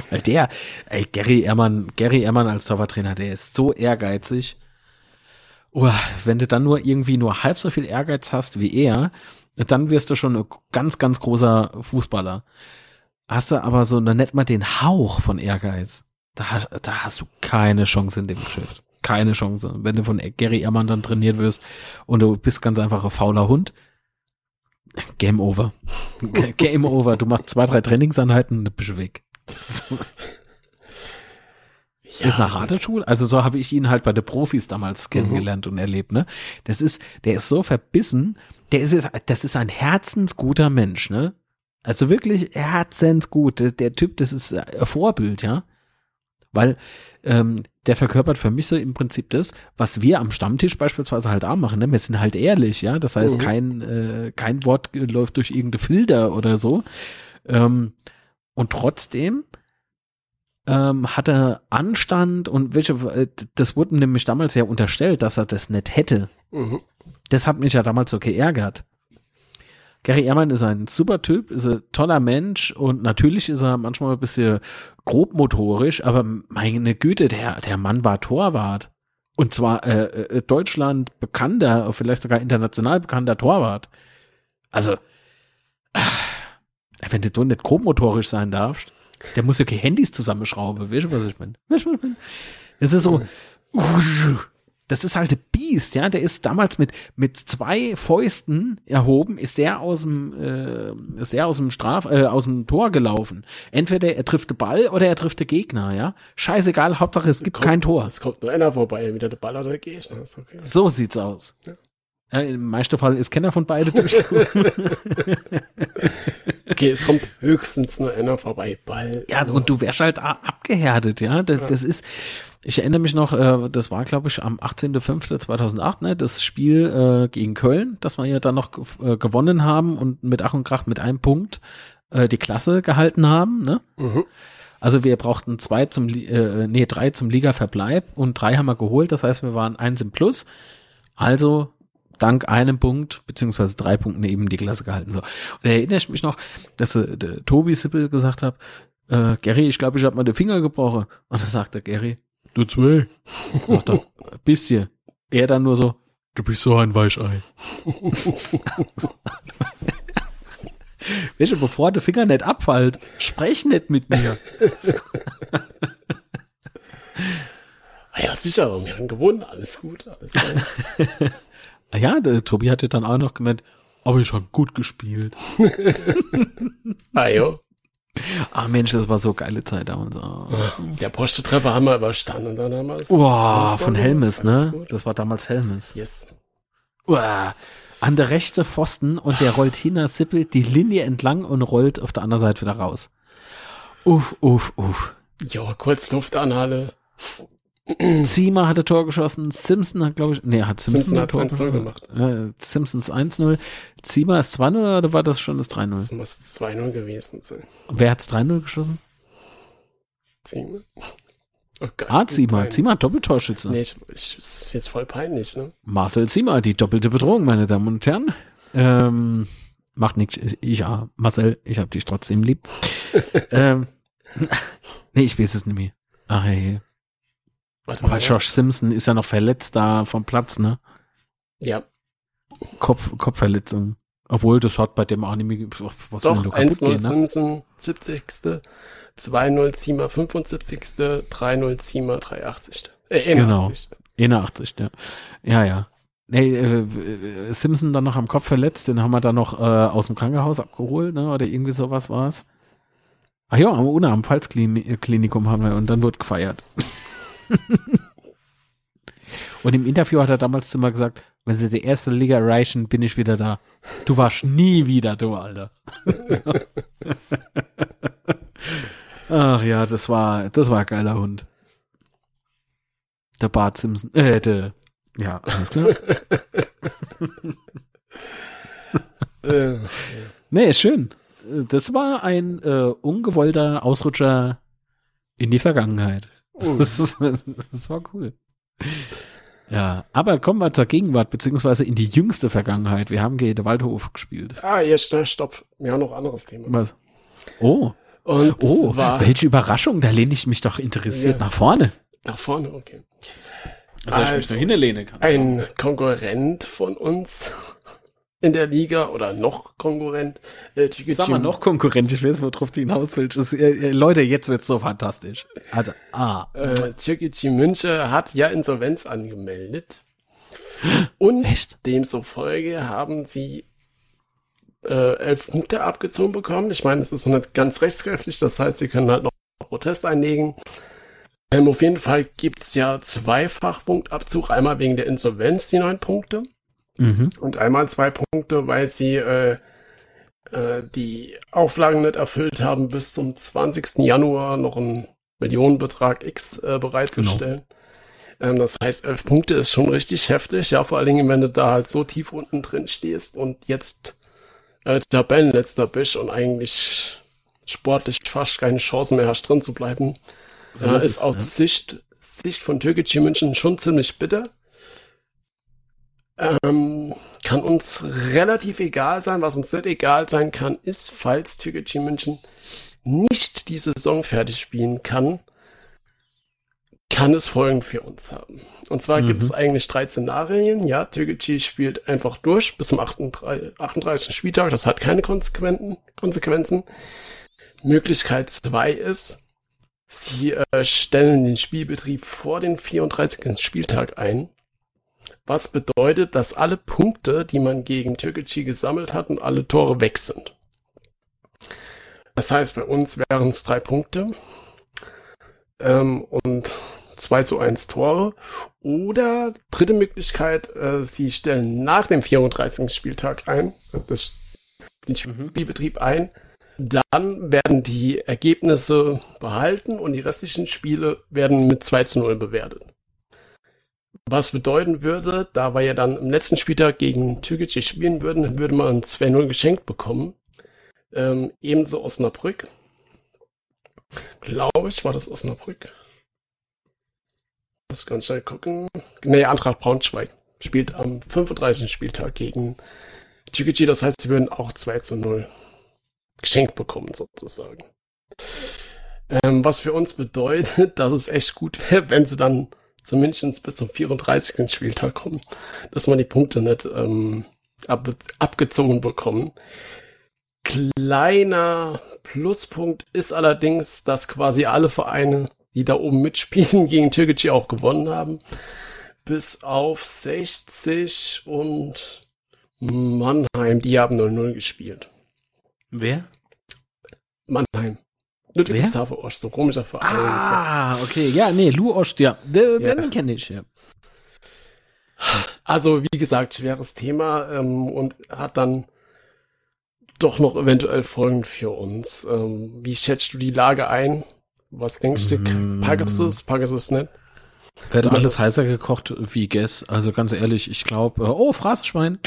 B: Weil der, ey, Gary Ehrmann, Gary Ehrmann als Torwarttrainer, der ist so ehrgeizig. Oh, wenn du dann nur irgendwie nur halb so viel Ehrgeiz hast wie er, dann wirst du schon ein ganz, ganz großer Fußballer. Hast du aber so nicht mal den Hauch von Ehrgeiz, da, da hast du keine Chance in dem Geschäft keine Chance. Wenn du von Gary Ehrmann dann trainiert wirst und du bist ganz einfach ein fauler Hund, Game over. Game over. Du machst zwei, drei Trainingseinheiten und bist weg. Ja, ist eine harte Schule. Also so habe ich ihn halt bei den Profis damals mhm. kennengelernt mhm. und erlebt, ne? Das ist, der ist so verbissen, der ist, das ist ein herzensguter Mensch, ne? Also wirklich herzensgut. Der, der Typ, das ist ein Vorbild, ja? Weil ähm, der verkörpert für mich so im Prinzip das, was wir am Stammtisch beispielsweise halt auch machen. Ne? Wir sind halt ehrlich, ja. Das heißt, mhm. kein, äh, kein Wort läuft durch irgendeine Filter oder so. Ähm, und trotzdem ähm, hat er Anstand und welche, äh, das wurde nämlich damals ja unterstellt, dass er das nicht hätte. Mhm. Das hat mich ja damals so geärgert. Gary Ehrmann ist ein super Typ, ist ein toller Mensch und natürlich ist er manchmal ein bisschen grobmotorisch, aber meine Güte, der, der Mann war Torwart. Und zwar äh, äh, Deutschland bekannter, vielleicht sogar international bekannter Torwart. Also, äh, wenn du nicht grobmotorisch sein darfst, der muss ja keine Handys zusammenschrauben. Weißt du, was ich meine? Weißt du, was ich meine? Es ist so, das ist halt ein Biest, ja. Der ist damals mit, mit zwei Fäusten erhoben, ist der aus dem, äh, ist der aus dem Straf, äh, aus dem Tor gelaufen. Entweder er trifft den Ball oder er trifft den Gegner, ja. Scheißegal, Hauptsache es gibt
A: kommt,
B: kein Tor.
A: Es kommt nur einer vorbei, entweder der Ball oder der Gegner. Okay.
B: So sieht's aus. Ja. Ja, Im meisten Fall ist keiner von beiden durchgekommen.
A: okay, es kommt höchstens nur einer vorbei. Ball.
B: Ja, und du wärst halt abgehärtet, ja. Das, ja. das ist, ich erinnere mich noch, äh, das war, glaube ich, am 18.05.2008, ne, das Spiel äh, gegen Köln, das wir ja dann noch äh, gewonnen haben und mit Ach und Krach mit einem Punkt äh, die Klasse gehalten haben. Ne? Mhm. Also wir brauchten zwei zum, äh, nee, drei zum Liga-Verbleib und drei haben wir geholt. Das heißt, wir waren eins im Plus. Also dank einem Punkt, beziehungsweise drei Punkten eben die Klasse gehalten. So. Und erinnere ich mich noch, dass äh, der Tobi Sippel gesagt hat, äh, Gary, ich glaube, ich habe mal den Finger gebrochen. Und dann sagt der Gary, du zwei. Sagt er, bisschen. Er dann nur so, du bist so ein Weichei. Du, bevor der Finger nicht abfällt, sprech nicht mit mir.
A: ah ja, sicher, wir haben gewonnen, alles gut, alles gut.
B: Ah ja, der Tobi hatte dann auch noch gemeint, aber ich habe gut gespielt.
A: ah jo.
B: Ah Mensch, das war so geile Zeit da und so.
A: Der Poste-Treffer haben wir überstanden und dann haben wir es.
B: Boah, von Helmes, ne? Das war damals Helmes.
A: Yes.
B: Uah. An der rechte Pfosten und der rollt hinter Sippel die Linie entlang und rollt auf der anderen Seite wieder raus. Uff, uff, uff.
A: Jo, kurz Luftanhalle.
B: Zima hatte Tor geschossen, Simpson hat, glaube ich, nee, hat Simpson,
A: Simpson hat 1-0 gemacht.
B: Äh, Simpsons 1-0. Zima ist 2-0 oder war das schon das 3-0?
A: Das muss 2-0 gewesen sein.
B: Wer hat's 3-0 geschossen?
A: Zima.
B: Oh Gott, ah, Zima. Zima hat Doppeltorschütze.
A: Nee, ich, ich, das ist jetzt voll peinlich, ne?
B: Marcel Zima, die doppelte Bedrohung, meine Damen und Herren. Ähm, macht nichts. Ich, ja, Marcel, ich hab dich trotzdem lieb. ähm, nee, ich weiß es nicht mehr. Ach, hey. Warte Weil Josh Simpson ist ja noch verletzt da vom Platz, ne?
A: Ja.
B: Kopf, Kopfverletzung. Obwohl, das hat bei dem Anime,
A: was Doch, 1-0 ne? Simpson, 70. 2-0 Zima, 75. 3-0 Zima, 83.
B: Äh, 81. Genau, 81, ja. Ja, ja. Nee, äh, äh, Simpson dann noch am Kopf verletzt, den haben wir dann noch äh, aus dem Krankenhaus abgeholt, ne? Oder irgendwie sowas war es. Ach ja, am UNA, am Pfalzklinikum haben wir und dann wird gefeiert. Und im Interview hat er damals zu mir gesagt, wenn sie die erste Liga erreichen, bin ich wieder da. Du warst nie wieder du, Alter. Ach ja, das war, das war ein geiler Hund. Der Bart Simpson, äh, der, ja, alles klar. äh, nee, ist schön. Das war ein äh, ungewollter Ausrutscher in die Vergangenheit. Oh. Das, ist, das war cool. Ja, aber kommen wir zur Gegenwart, beziehungsweise in die jüngste Vergangenheit. Wir haben gegen Waldhof gespielt.
A: Ah, jetzt, stopp. Wir haben noch ein anderes Thema.
B: Was? Oh. Und oh, welche Überraschung, da lehne ich mich doch interessiert ja. nach vorne.
A: Nach vorne, okay.
B: Also, also ich mich nur hinlehnen kann.
A: Ein Konkurrent von uns in der Liga oder noch Konkurrent.
B: Äh, Sag mal noch Konkurrent, ich weiß, worauf du hinaus willst. Äh, äh, Leute, jetzt wird's so fantastisch.
A: Also, ah. Äh, Türkgücü München hat ja Insolvenz angemeldet. Und Echt? demzufolge haben sie äh, elf Punkte abgezogen bekommen. Ich meine, es ist noch nicht ganz rechtskräftig, das heißt, sie können halt noch Protest einlegen. Ähm, auf jeden Fall gibt's ja zweifach Punktabzug. Einmal wegen der Insolvenz, die neun Punkte. Mhm. Und einmal zwei Punkte, weil sie äh, äh, die Auflagen nicht erfüllt haben, bis zum 20. Januar noch einen Millionenbetrag X äh, bereitzustellen. Genau. Ähm, das heißt, elf Punkte ist schon richtig heftig, ja, vor allen Dingen, wenn du da halt so tief unten drin stehst und jetzt äh, Tabellenletzter bist und eigentlich sportlich fast keine Chance mehr hast, drin zu bleiben. So äh, ist, ist aus ja. Sicht, Sicht von Türkgücü München schon ziemlich bitter. Ähm, kann uns relativ egal sein. Was uns nicht egal sein kann, ist, falls Türkgücü München nicht die Saison fertig spielen kann, kann es Folgen für uns haben. Und zwar mhm. gibt es eigentlich drei Szenarien. Ja, Türkgücü spielt einfach durch bis zum 38, 38. Spieltag. Das hat keine Konsequenzen. Konsequenzen. Möglichkeit zwei ist, sie äh, stellen den Spielbetrieb vor den 34. Spieltag ein. Was bedeutet, dass alle Punkte, die man gegen Türkgücü gesammelt hat und alle Tore weg sind. Das heißt, bei uns wären es drei Punkte ähm, und 2 zu 1 Tore. Oder dritte Möglichkeit, äh, sie stellen nach dem 34. Spieltag ein, das, den mhm. Spielbetrieb ein. Dann werden die Ergebnisse behalten und die restlichen Spiele werden mit 2 zu 0 bewertet. Was bedeuten würde, da wir ja dann im letzten Spieltag gegen Türkgücü spielen würden, würde man 2-0 geschenkt bekommen. Ähm, ebenso Osnabrück. Glaube ich, war das Osnabrück. Muss ganz schnell gucken. Nee, Antrag Braunschweig spielt am 35. Spieltag gegen Türkgücü. Das heißt, sie würden auch 2 zu 0 geschenkt bekommen, sozusagen. Ähm, was für uns bedeutet, dass es echt gut wäre, wenn sie dann zumindest bis zum 34. Spieltag kommen, dass man die Punkte nicht ähm, ab, abgezogen bekommen. Kleiner Pluspunkt ist allerdings, dass quasi alle Vereine, die da oben mitspielen, gegen Türkgücü auch gewonnen haben. Bis auf 60 und Mannheim, die haben 0-0 gespielt.
B: Wer?
A: Mannheim. Ludwigshafen Ost, so komischer Verein.
B: Ah, okay. Ja, nee, Lu Ost, ja. Den, ja. den kenne ich, ja.
A: Also, wie gesagt, schweres Thema ähm, und hat dann doch noch eventuell Folgen für uns. Ähm, wie schätzt du die Lage ein? Was denkst du? Mm. Du es nicht?
B: Wird alles heißer gekocht wie Guess. Also ganz ehrlich, ich glaube, äh, oh, Phrasenschwein.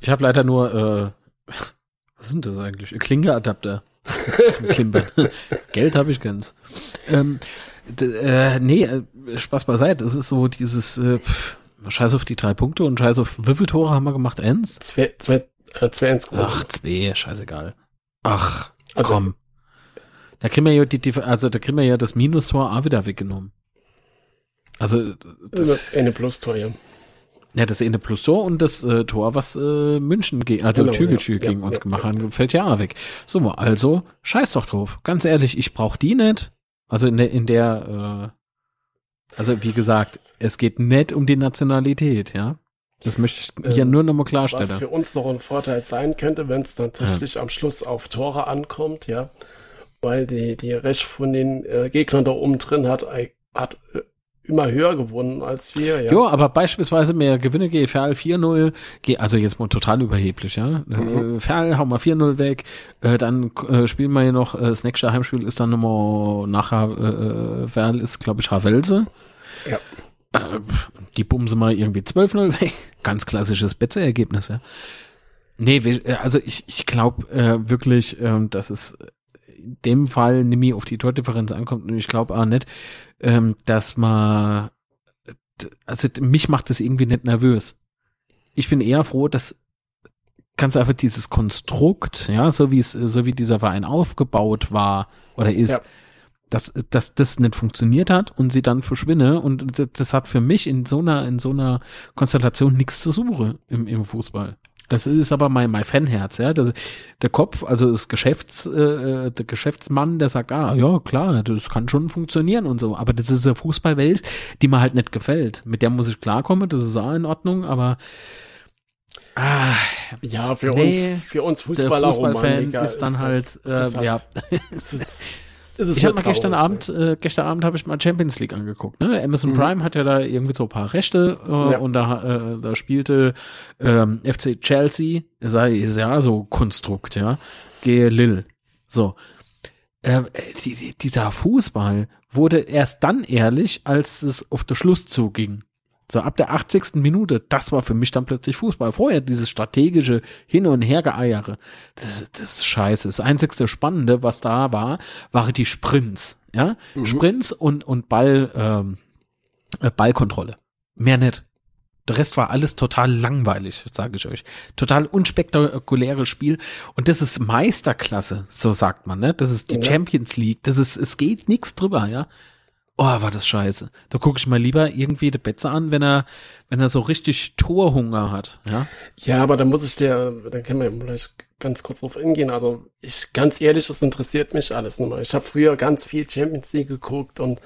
B: Ich habe leider nur, äh, was sind das eigentlich? Klingeadapter zum Klimpern. Geld habe ich ganz. Ähm, äh, nee, äh, Spaß beiseite. Es ist so dieses äh, pff, Scheiß auf die drei Punkte und Scheiß auf wie viele Tore haben wir gemacht? Eins?
A: Zwei, zwei, äh, zwei eins
B: Ach, zwei, scheißegal. Ach, also, komm. Da kriegen wir ja die, also da kriegen wir ja das Minustor auch wieder weggenommen. Also
A: das, eine Plus-Tor, ja.
B: Ja, das eine plus Tor und das äh, Tor, was äh, München, gegen, also genau, Türkgücü ja, gegen ja, uns ja, gemacht haben, fällt ja auch weg. So, also scheiß doch drauf. Ganz ehrlich, ich brauch die nicht. Also in der, in der, äh, also wie gesagt, es geht nicht um die Nationalität, ja. Das möchte ich ähm, hier nur nochmal klarstellen. Was
A: für uns noch ein Vorteil sein könnte, wenn es tatsächlich am Schluss auf Tore ankommt, ja. Weil die, die Recht von den äh, Gegnern da oben drin hat, hat äh, immer höher gewonnen als wir. Ja,
B: jo, aber beispielsweise mehr Gewinne GFL 4-0, also jetzt mal total überheblich, ja. Mhm. Äh, Ferl hauen wir 4-0 weg, äh, dann äh, spielen wir hier noch, äh, das nächste Heimspiel ist dann nochmal nachher, äh, Ferl ist, glaube ich, Havelse. Ja. Äh, die bumsen mal irgendwie 12-0 weg. Ganz klassisches Betze-Ergebnis, ja. Nee, äh, also ich, ich glaube äh, wirklich, äh, dass es in dem Fall nämlich auf die Tordifferenz ankommt und ich glaube auch nicht, ähm, dass man, also mich macht das irgendwie nicht nervös. Ich bin eher froh, dass ganz einfach dieses Konstrukt, ja, so wie es, so wie dieser Verein aufgebaut war oder ist, ja. dass, dass das nicht funktioniert hat und sie dann verschwinne und das, das hat für mich in so einer, in so einer Konstellation nichts zu suchen im, im Fußball. Das ist aber mein, mein Fanherz, ja. Der, der Kopf, also das Geschäfts, äh, der Geschäftsmann, der sagt, ah, ja, klar, das kann schon funktionieren und so. Aber das ist eine Fußballwelt, die mir halt nicht gefällt. Mit der muss ich klarkommen, das ist auch in Ordnung, aber
A: Ah, ja, für nee, uns, für uns Fußballer
B: Fußballfan ist dann ist halt, das, äh, halt, ja. Ist ich habe mal gestern Abend, äh, gestern Abend habe ich mal Champions League angeguckt. Ne? Amazon mhm. Prime hat ja da irgendwie so ein paar Rechte äh, ja. und da, äh, da spielte ähm, FC Chelsea, sei ja so Konstrukt, ja, gehe Lille. So. Äh, die, dieser Fußball wurde erst dann ehrlich, als es auf den Schluss zuging. So ab der 80. Minute, das war für mich dann plötzlich Fußball. Vorher dieses strategische Hin- und Hergeeiere, das, das ist scheiße. Das einzigste Spannende, was da war, waren die Sprints. Ja, mhm. Sprints und, und Ball, ähm, äh, Ballkontrolle. Mehr nicht. Der Rest war alles total langweilig, sage ich euch. Total unspektakuläres Spiel. Und das ist Meisterklasse, so sagt man, ne? Das ist die
A: Ja.
B: Champions League. Das ist, es geht nichts drüber, ja. Oh, war das scheiße. Da gucke ich mal lieber irgendwie der Betze an, wenn er, wenn er so richtig Torhunger hat, ja.
A: Ja, aber da muss ich dir, da können wir vielleicht ganz kurz drauf eingehen. Also ich, ganz ehrlich, das interessiert mich alles nicht mehr. Ich habe früher ganz viel Champions League geguckt und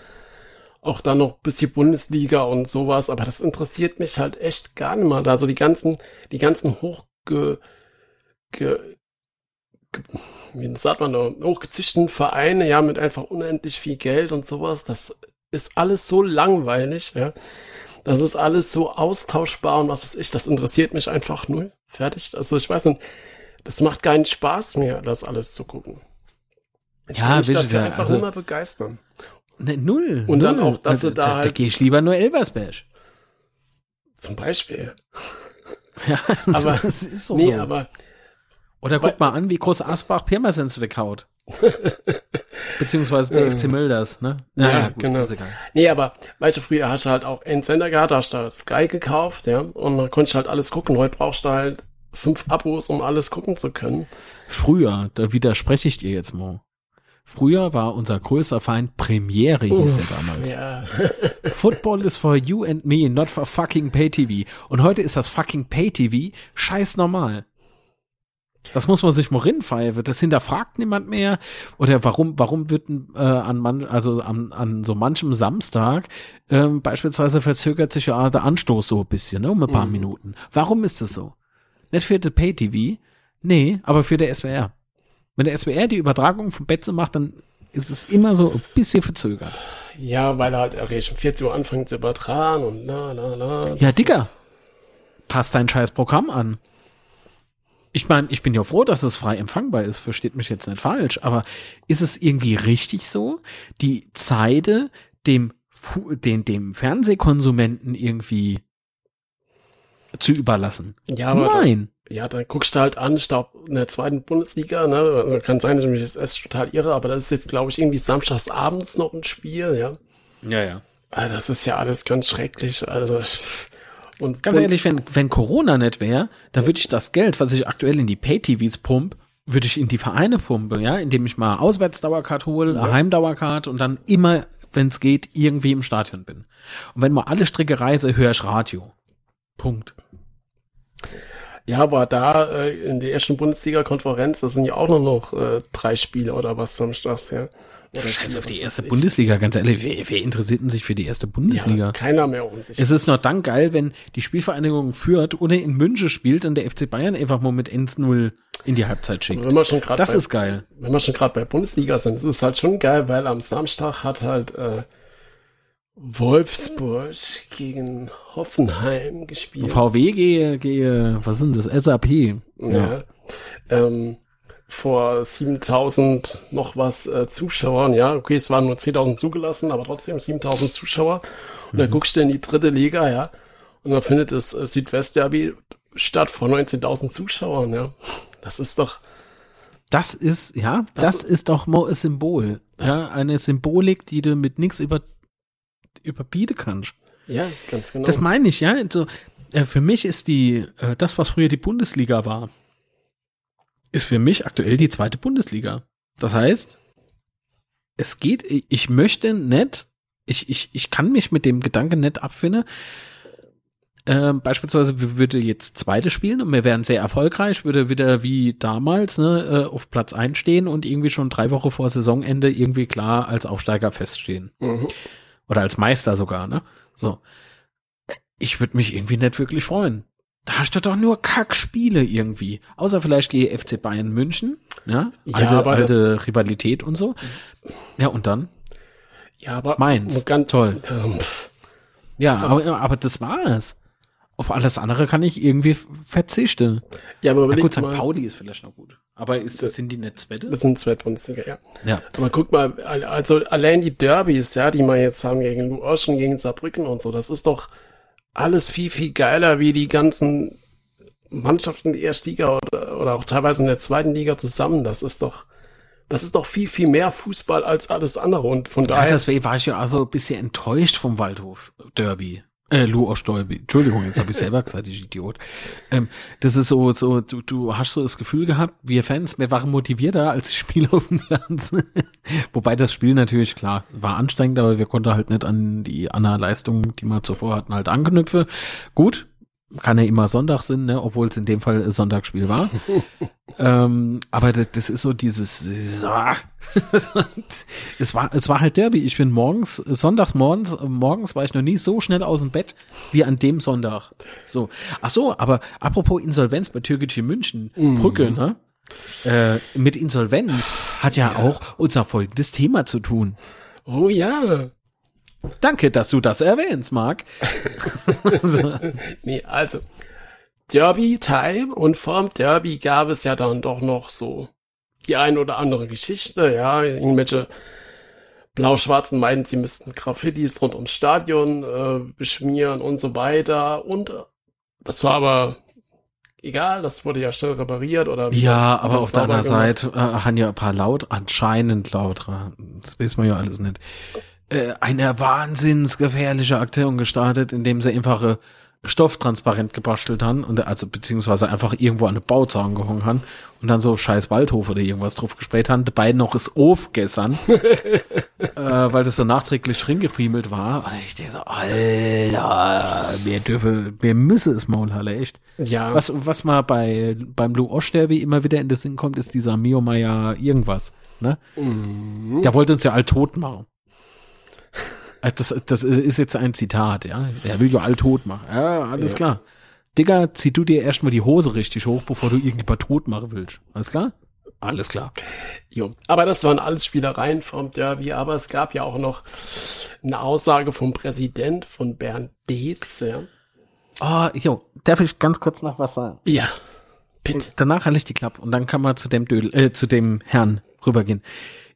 A: auch dann noch ein bisschen Bundesliga und sowas, aber das interessiert mich halt echt gar nicht mehr. Also die ganzen, die ganzen hochge, ge, ge, wie sagt man da, hochgezüchteten Vereine, ja, mit einfach unendlich viel Geld und sowas, das ist alles so langweilig, ja. Das ist alles so austauschbar und was weiß ich, das interessiert mich einfach null. Fertig. Also ich weiß nicht, das macht keinen Spaß mehr, das alles zu gucken. Ich
B: Ja,
A: mich
B: will ich
A: dafür
B: ja,
A: einfach
B: also-
A: immer begeistern.
B: Ne, null.
A: Und dann
B: null.
A: auch, dass
B: Also
A: du da
B: da, da
A: halt-
B: gehe ich lieber nur Elversberg.
A: Zum Beispiel.
B: Ja,
A: Aber-
B: das ist so.
A: nee,
B: so.
A: aber
B: Oder guck mal an, wie groß Asbach Pirmasens weghaut. Beziehungsweise der
A: Ja.
B: FC Milders, ne?
A: Ja, genau.
B: ist egal.
A: Nee, aber weißt du, früher hast du halt auch Endsender gehabt, hast du Sky gekauft, ja, und dann konntest du halt alles gucken. Heute brauchst du halt fünf Abos, um alles gucken zu können.
B: Früher, da widerspreche ich dir jetzt mal. Früher war unser größter Feind Premiere, hieß der damals.
A: Ja.
B: Football is for you and me, not for fucking Pay-TV. Und heute ist das fucking Pay-TV scheiß normal. Das muss man sich mal rinpfeifen. Das hinterfragt niemand mehr. Oder warum, warum wird äh, an man, also an, an so manchem Samstag ähm, beispielsweise verzögert sich ja der Anstoß so ein bisschen, ne, um ein paar
A: Mhm.
B: Minuten. Warum ist das so? Nicht für die Pay-TV, nee, aber für der SWR. Wenn der SWR die Übertragung vom Betze macht, dann ist es immer so ein bisschen verzögert.
A: ja, weil er halt erst um 14 Uhr anfängt zu übertragen und la la la.
B: Ja, Digga, passt dein scheiß Programm an. Ich meine, ich bin ja froh, dass es frei empfangbar ist, versteht mich jetzt nicht falsch, aber ist es irgendwie richtig so, die Zeite dem, den, dem Fernsehkonsumenten irgendwie zu überlassen?
A: Ja, aber da,
B: Nein.
A: ja, dann guckst du halt an, ich glaube, in der zweiten Bundesliga, ne, also kann sein, dass ich mich jetzt erst total irre, aber das ist jetzt, glaube ich, irgendwie samstags abends noch ein Spiel, ja.
B: Ja, ja.
A: Also das ist ja alles ganz schrecklich, also ich, und
B: Ganz
A: und-
B: ehrlich, wenn, wenn Corona nicht wäre, dann würde ich das Geld, was ich aktuell in die Pay-TVs pump, würde ich in die Vereine pumpen, ja, indem ich mal Auswärtsdauercard hole,
A: Ja.
B: Heimdauercard und dann immer, wenn es geht, irgendwie im Stadion bin. Und wenn mal alle Strecke reise, höre ich Radio. Punkt.
A: Ja, aber da äh, in der ersten Bundesliga-Konferenz, das sind ja auch nur noch äh, drei Spiele oder was samstags, ja. Oder
B: Scheiß
A: vier,
B: auf die erste. Bundesliga, ganz ehrlich, wer, wer interessiert denn sich für die erste Bundesliga?
A: Ja, keiner mehr ordentlich.
B: Es ist nur dann geil, wenn die Spielvereinigung führt, ohne in München spielt und der FC Bayern einfach mal mit 1-0 in die Halbzeit schickt.
A: wenn wir schon
B: Das
A: bei,
B: ist geil.
A: wenn wir schon gerade bei Bundesliga sind, ist es halt schon geil, weil am Samstag hat halt äh, Wolfsburg gegen Hoffenheim gespielt.
B: VW gehe, gehe, was sind das? SAP.
A: ja. Ähm, vor 7000 noch was äh, Zuschauern, ja, okay, es waren nur 10.000 zugelassen, aber trotzdem 7000 Zuschauer. Und dann guckst du in die dritte Liga, ja, und dann findet das äh, Südwestderby statt vor 19.000 Zuschauern, ja. Das ist doch,
B: Das ist, ja, das,
A: Das-
B: ist doch mal ein Symbol. Ja, eine Symbolik, die du mit nichts über, überbieten kannst.
A: Ja, ganz genau.
B: Das meine ich, ja. Also, äh, für mich ist die, äh, das, was früher die Bundesliga war, ist für mich aktuell die zweite Bundesliga. Das heißt, es geht, ich- möchte nicht, ich, ich, ich kann mich mit dem Gedanken nicht abfinden. Ähm, beispielsweise, wir würde jetzt zweite spielen und wir wären sehr erfolgreich, würde wieder wie damals ne, äh, auf Platz 1 stehen und irgendwie schon drei Wochen vor Saisonende irgendwie klar als Aufsteiger feststehen.
A: mhm.
B: Oder als Meister sogar, ne? So. Ich würde mich irgendwie nicht wirklich freuen. Da hast du doch nur Kackspiele irgendwie. Außer vielleicht die FC Bayern München, ja?
A: Ja,
B: alte,
A: aber das-
B: alte Rivalität und so. Ja, und dann?
A: Ja, aber
B: Mainz.
A: nur ganz
B: Toll.
A: Ähm,
B: Ja, aber, aber das war's. Auf alles andere kann ich irgendwie verzichten.
A: ja, aber
B: Na
A: überleg
B: gut, St. Pauli ist vielleicht noch gut. Aber ist das, sind die nicht Zwette?
A: das sind Zweitbundesliga, ja.
B: Ja.
A: Aber guck mal, also allein die Derbys, ja, die wir jetzt haben gegen Luoschen, gegen Saarbrücken und so, das ist doch alles viel, viel geiler wie die ganzen Mannschaften der ersten Liga oder, oder auch teilweise in der zweiten Liga zusammen. Das ist doch, das ist doch viel, viel mehr Fußball als alles andere und von
B: Ja,
A: daher.
B: deswegen war ich ja also ein bisschen enttäuscht vom Waldhof Derby. Äh, Lou Ostolby. Entschuldigung, jetzt habe ich selber gesagt, ich Idiot. Ähm, das ist so, so, du, du hast so das Gefühl gehabt, wir Fans, wir waren motivierter als die Spieler auf dem Platz. Wobei das Spiel natürlich, klar, war anstrengend, aber wir konnten halt nicht an die anderen Leistungen, die wir zuvor hatten, halt anknüpfen. Gut, kann ja immer Sonntag sein, ne? obwohl es in dem Fall Sonntagsspiel war. ähm, aber das, das, ist so dieses, so, es war, es war halt Derby. Ich bin morgens, sonntags morgens, morgens war ich noch nie so schnell aus dem Bett wie an dem Sonntag. So, ach so, aber apropos Insolvenz bei Türkische München, mhm. Brücke, ne? Äh, mit Insolvenz hat ja, ja auch unser folgendes Thema zu tun.
A: Oh ja.
B: Danke, dass du das erwähnst, Marc.
A: nee, also Derby-Time und vorm Derby gab es ja dann doch noch so die ein oder andere Geschichte, ja, irgendwelche Blau-Schwarzen meinten, sie müssten Graffitis rund ums Stadion äh, beschmieren und so weiter. Und äh, das war aber egal, das wurde ja schnell repariert oder
B: Ja, aber auf deiner Seite äh, haben ja ein paar laut, anscheinend lauter. Das wissen wir ja alles nicht äh, eine wahnsinnsgefährliche Aktion gestartet, indem sie einfache Stofftransparent gebastelt haben und also beziehungsweise einfach irgendwo an eine Bauzaun gehangen haben und dann so scheiß Waldhof oder irgendwas drauf gesprayt haben. Dabei noch ist Of gestern, äh, weil das so nachträglich drin gefriemelt war. Und ich denke so, Alter, wir dürfen, wir müssen es Maulhalle, echt. Ja. Was, was mal bei, beim Blue Osh Derby immer wieder in den Sinn kommt, ist dieser Mio Maya irgendwas, ne? Mhm. Der wollte uns ja all tot machen. Äh, das, das ist jetzt ein Zitat, ja. Er will ja all tot machen. Ja, alles ja. klar. Digga, zieh du dir erstmal die Hose richtig hoch, bevor du irgendjemand tot machen willst. Alles klar? Alles klar.
A: Jo, aber das waren alles Spielereien vom Derby, aber es gab ja auch noch eine Aussage vom Präsident von Bernd Beetz, ja.
B: Oh, jo, darf ich ganz kurz noch was sagen?
A: Ja,
B: bitte. Und danach halte ich die Klappe und dann kann man zu dem Dödel, äh, zu dem Herrn rübergehen.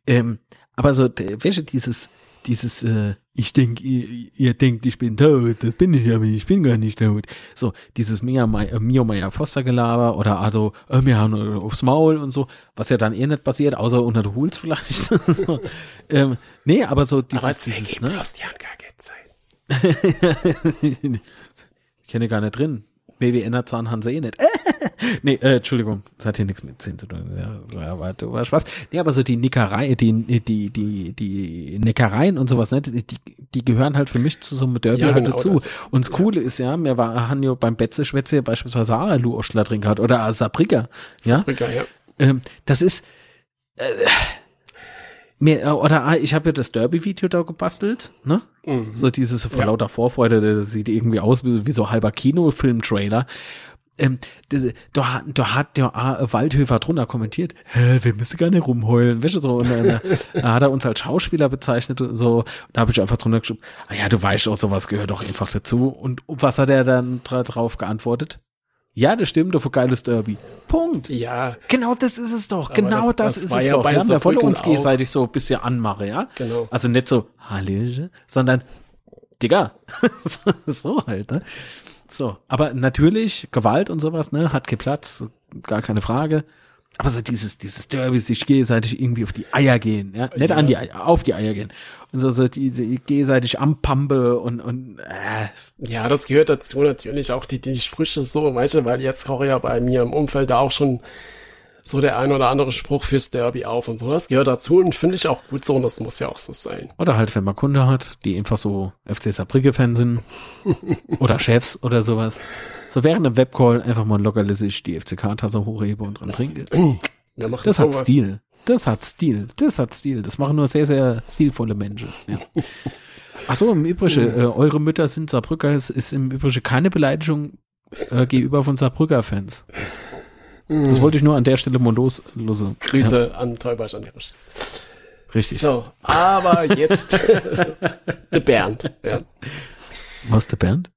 B: Ähm, aber so, welche dieses, dieses, äh, ich denke, ihr, ihr denkt, ich bin tot, das bin ich aber ich bin gar nicht tot. So, dieses Mia äh, Mio Meyer Foster Gelaber oder also, äh, wir haben aufs Maul und so, was ja dann eh nicht passiert, außer unter der Huls vielleicht. so, ähm, nee, aber so dieses, aber dieses, ne? gar ich kenne gar nicht drin. BWNer Zahn haben sie eh nicht. nee, äh, Entschuldigung, das hat hier nichts mit Zehn zu tun. Ja, war, war Spaß. Nee, aber so die Nickerei, die, die, die, die Neckereien und sowas, ne, die, die gehören halt für mich zu so einem Derby ja, halt genau, dazu. Das, und das. Coole ist ja, mir war Hanjo beim Betze-Schwätze beispielsweise Alu Oschler drin gehabt oder Sabrika. Ja? Sabrika, ja. Ähm, das ist, äh, mir, äh, oder ah, ich habe ja das Derby-Video da gebastelt, ne? Mhm. So dieses vor ja. lauter Vorfreude, das sieht irgendwie aus wie, wie so halber Kinofilm-Trailer. Ähm, das, da, da hat der A, Waldhöfer drunter kommentiert, hä, wir müssen gar nicht rumheulen, weißt du, so, und dann da hat er uns als Schauspieler bezeichnet und so, und da habe ich einfach drunter geschrieben, ah ja, du weißt auch, sowas gehört doch einfach dazu. Und was hat er dann drauf geantwortet? Ja, das stimmt, auf ein geiles Derby. Punkt.
A: Ja.
B: Genau das ist es doch. Genau das, das, das ist es ja doch. Ja, wir wollen uns gegenseitig so ein bisschen anmachen, ja? Genau. Also nicht so, Hallöche, sondern, Digga. so halt, ne? So. Aber natürlich, Gewalt und sowas, ne, hat Platz, gar keine Frage. Aber so dieses, dieses Derby, sich gegenseitig irgendwie auf die Eier gehen, ja, nicht ja. an die Eier, auf die Eier gehen. Und so, so diese gegenseitig am Pampe und, und, äh.
A: Ja, das gehört dazu natürlich auch die, die Sprüche so, weißt du, weil jetzt koche ja bei mir im Umfeld da auch schon so der ein oder andere Spruch fürs Derby auf und so. Das gehört dazu und finde ich auch gut so und das muss ja auch so sein.
B: Oder halt, wenn man Kunde hat, die einfach so FC Saarbrücke-Fan sind oder Chefs oder sowas. So während dem Webcall einfach mal lockerlässig die FCK-Tasse hochhebe und dran trinke. das hat sowas. Stil. Das hat Stil. Das hat Stil. Das machen nur sehr, sehr stilvolle Menschen. Ja. Ach so, im Übrigen, äh, eure Mütter sind Saarbrücker. Es ist im Übrigen keine Beleidigung äh, gegenüber von Saarbrücker-Fans. Das wollte ich nur an der Stelle mondos lose.
A: Grüße ja. an Teubasch an der Stelle.
B: Richtig.
A: So, aber jetzt der Bernd. Ja.
B: Was der Bernd?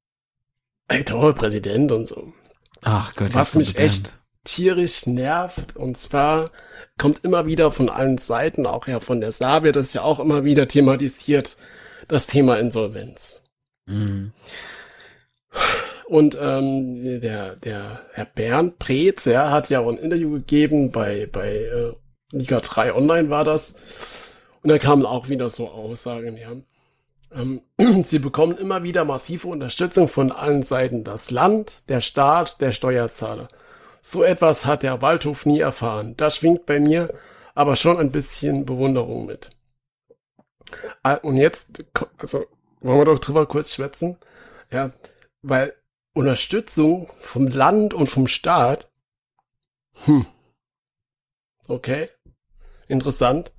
A: toller Präsident und so.
B: Ach Gott.
A: Was mich echt tierisch nervt, und zwar kommt immer wieder von allen Seiten, auch ja von der Saar das ja auch immer wieder thematisiert, das Thema Insolvenz. Mhm. Und ähm, der, der Herr Bernd Preetz, er hat ja auch ein Interview gegeben bei, bei äh, Liga 3 Online war das. Und da kamen auch wieder so Aussagen, ja Ähm, sie bekommen immer wieder massive Unterstützung von allen Seiten. Das Land, der Staat, der Steuerzahler. So etwas hat der Waldhof nie erfahren. Da schwingt bei mir aber schon ein bisschen Bewunderung mit. Ah, und jetzt, also wollen wir doch drüber kurz schwätzen. Ja, weil Unterstützung vom Land und vom Staat, hm, okay, interessant.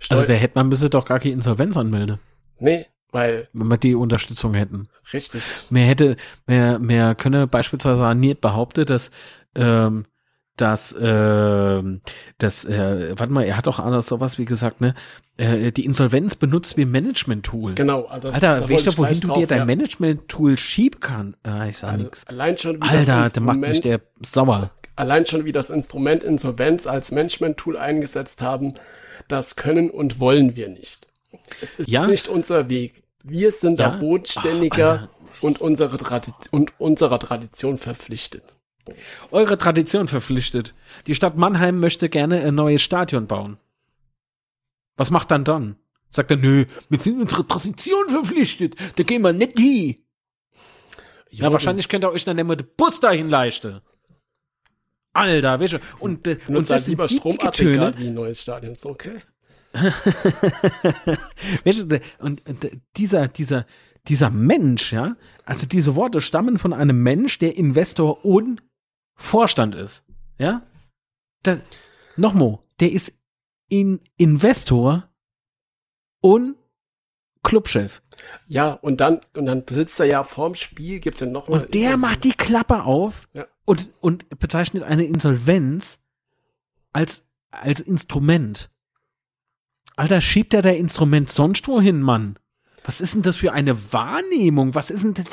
B: Steu also der hätte man müsste doch gar keine Insolvenz anmelden.
A: Nee, weil.
B: Wenn wir die Unterstützung hätten.
A: Richtig.
B: Mehr hätte, mehr, mehr könne beispielsweise nicht behaupten, dass, ähm, dass, äh, dass äh, warte mal, er hat doch anders sowas wie gesagt, ne, äh, die Insolvenz benutzt wie Management-Tool.
A: Genau. Also
B: das, Alter, weißt du, wohin du drauf, dir dein ja. Management-Tool schieben kannst? Ah, ich sag also, nix.
A: Allein schon
B: wie Alter, das da macht mich der sauer.
A: Allein schon wie das Instrument Insolvenz als Management-Tool eingesetzt haben, das können und wollen wir nicht. Es ist ja? nicht unser Weg. Wir sind ja? da bodenständiger Ach, und, unsere und unserer Tradition verpflichtet.
B: Eure Tradition verpflichtet. Die Stadt Mannheim möchte gerne ein neues Stadion bauen. Was macht dann dann? Sagt er, nö, wir sind unserer Tradition verpflichtet. Da gehen wir nicht hin. Ja, ja wahrscheinlich könnt ihr euch dann immer den Bus dahin leisten. Alter, du, und,
A: äh, und, das lieber Stromaggregat wie ein neues Stadion, ist okay.
B: und, und dieser, dieser, dieser Mensch, ja, also diese Worte stammen von einem Mensch, der Investor und Vorstand ist. Ja? Nochmal, der ist in Investor und Clubchef.
A: Ja, und dann, und dann sitzt er ja vorm Spiel, gibt's ja noch
B: mal. Und der macht die Klappe auf
A: ja.
B: und, und bezeichnet eine Insolvenz als, als Instrument. Alter, schiebt er der Instrument sonst wohin, Mann? Was ist denn das für eine Wahrnehmung? Was ist denn das,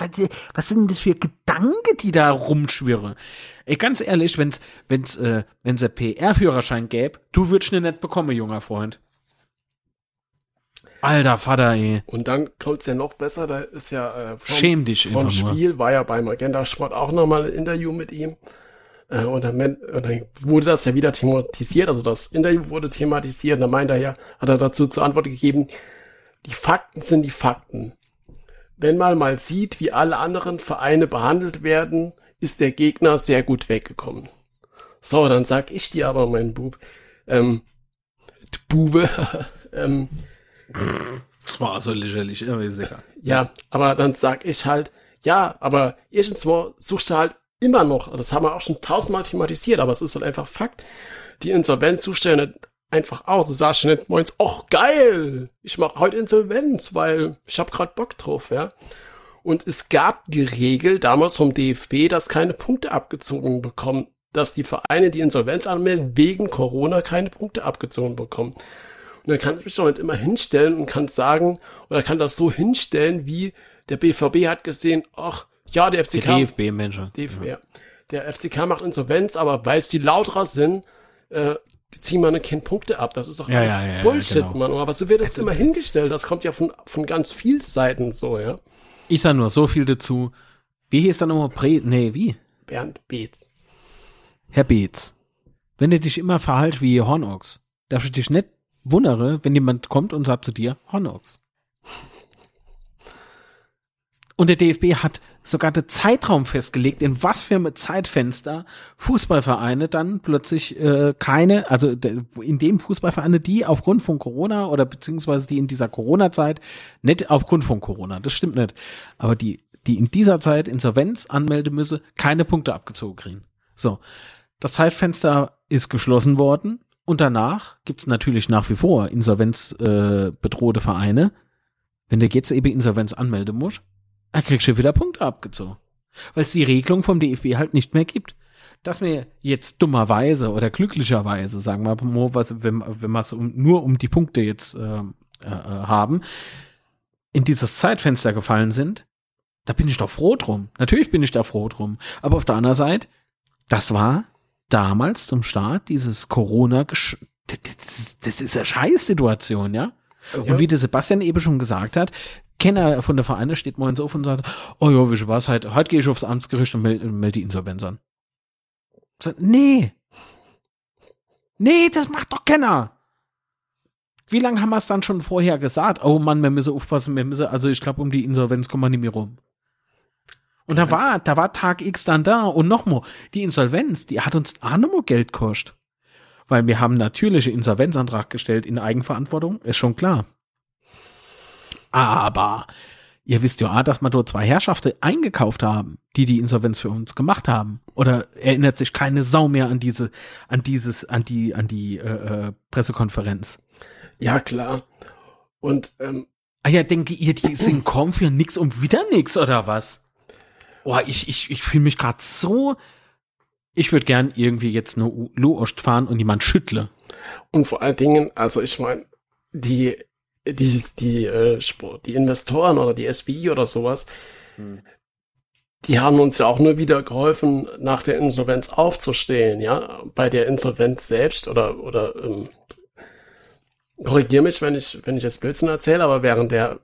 B: was sind denn das für Gedanken, die da rumschwirren? Ey, ganz ehrlich, wenn's, wenn's, äh, wenn's ein PR-Führerschein gäbe, du würdest ihn nicht bekommen, junger Freund. Alter Vater, ey.
A: Und dann kommt's ja noch besser, da ist ja äh,
B: vom, Schäm dich
A: vom Spiel, nur. war ja beim Agenda Sport auch nochmal ein Interview mit ihm. Äh, und, dann, und dann wurde das ja wieder thematisiert, also das Interview wurde thematisiert, und dann meint er ja, hat er dazu zur Antwort gegeben, die Fakten sind die Fakten. Wenn man mal sieht, wie alle anderen Vereine behandelt werden, ist der Gegner sehr gut weggekommen. So, dann sag ich dir aber, mein Bub, ähm, Bube, ähm,
B: das war so lächerlich, aber sicher.
A: Ja, aber dann sag ich halt, ja, aber erstens mal suchst du halt immer noch, das haben wir auch schon tausendmal thematisiert, aber es ist halt einfach Fakt, die Insolvenz einfach aus. Du sagst nicht moins, ach geil, ich mache heute Insolvenz, weil ich hab grad Bock drauf, ja. Und es gab die Regel damals vom DFB, dass keine Punkte abgezogen bekommen, dass die Vereine, die Insolvenz anmelden, wegen Corona keine Punkte abgezogen bekommen. Und dann kann ich mich doch nicht immer hinstellen und kann sagen, oder kann das so hinstellen, wie der BVB hat gesehen, ach, ja, der FCK.
B: Der DFB, Mensch.
A: DFB, ja. Der FCK macht Insolvenz, aber weil es die Lauterer sind, äh, ziehen wir kein Punkte ab. Das ist doch
B: ja, alles ja, ja,
A: Bullshit, genau. Mann. Aber so wird das immer hingestellt. Das kommt ja von, von ganz vielen Seiten so, ja.
B: Ich sag nur so viel dazu. Wie hieß da nochmal Bre nee, wie?
A: Bernd Beetz.
B: Herr Beetz, wenn du dich immer verhalt wie Hornochs, darfst du dich nicht wundere, wenn jemand kommt und sagt zu dir, Hornochs. Und der DFB hat sogar den Zeitraum festgelegt, in was für einem Zeitfenster Fußballvereine dann plötzlich äh, keine, also in dem Fußballvereine, die aufgrund von Corona oder beziehungsweise die in dieser Corona-Zeit, nicht aufgrund von Corona, das stimmt nicht, aber die, die in dieser Zeit Insolvenz anmelden müsse, keine Punkte abgezogen kriegen. So, das Zeitfenster ist geschlossen worden und danach gibt's natürlich nach wie vor insolvenzbedrohte äh, Vereine. Wenn der jetzt eben Insolvenz anmelden muss, dann kriegst du wieder Punkte abgezogen. Weil es die Regelung vom DFB halt nicht mehr gibt. Dass wir jetzt dummerweise oder glücklicherweise, sagen wir mal, wenn, wenn wir es um, nur um die Punkte jetzt äh, äh, haben, in dieses Zeitfenster gefallen sind, da bin ich doch froh drum. Natürlich bin ich da froh drum. Aber auf der anderen Seite, das war damals zum Start dieses Corona, das, das ist eine Scheißsituation, ja? Ja? Und wie der Sebastian eben schon gesagt hat, Kenner von der Vereine steht morgens auf und sagt, oh ja, wie was, heute, heute gehe ich aufs Amtsgericht und melde meld die Insolvenz an. Sagt, nee. Nee, das macht doch keiner. Wie lange haben wir es dann schon vorher gesagt? Oh Mann, wir müssen aufpassen, wir müssen, also ich glaube, um die Insolvenz kommen wir nicht mehr rum. Und da war, da war Tag X dann da. Und nochmal, die Insolvenz, die hat uns auch nochmal Geld gekostet. Weil wir haben natürliche Insolvenzantrag gestellt in Eigenverantwortung, ist schon klar. Aber ihr wisst ja auch, dass wir dort zwei Herrschaften eingekauft haben, die die Insolvenz für uns gemacht haben. Oder erinnert sich keine Sau mehr an diese, an dieses, an die, an die äh, äh, Pressekonferenz?
A: Ja, klar. Und ähm,
B: Ah ja, denke ihr, die sind kaum für nix und wieder nix, oder was? Boah, ich, ich, ich fühle mich gerade so. Ich würde gern irgendwie jetzt nur Loost fahren und jemand schüttle.
A: Und vor allen Dingen, also ich meine, die, die, die, äh, die Investoren oder die SBI oder sowas,
B: Hm.
A: die haben uns ja auch nur wieder geholfen, nach der Insolvenz aufzustehen, ja. Bei der Insolvenz selbst oder, oder, ähm, korrigier mich, wenn ich, wenn ich jetzt Blödsinn erzähle, aber während der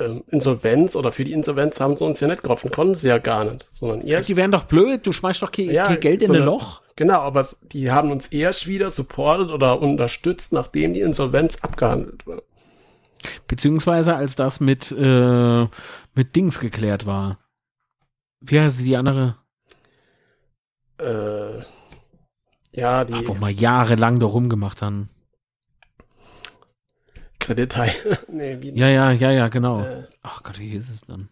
A: ähm, Insolvenz oder für die Insolvenz haben sie uns ja nicht geholfen, konnten sie ja gar nicht, sondern erst
B: Die wären doch blöd, du schmeißt doch kein,
A: Ja,
B: kein Geld in
A: so
B: ein
A: eine-
B: Loch.
A: Genau, aber die haben uns erst wieder supportet oder unterstützt, nachdem die Insolvenz abgehandelt war.
B: Beziehungsweise als das mit, äh, mit Dings geklärt war. Wie heißt die andere?
A: Äh, ja, die
B: Ach, wo wir jahrelang da rumgemacht haben.
A: Kreditteil. nee, wie,
B: Ja, ja, ja, ja, genau.
A: Äh.
B: Ach Gott, wie hieß es dann?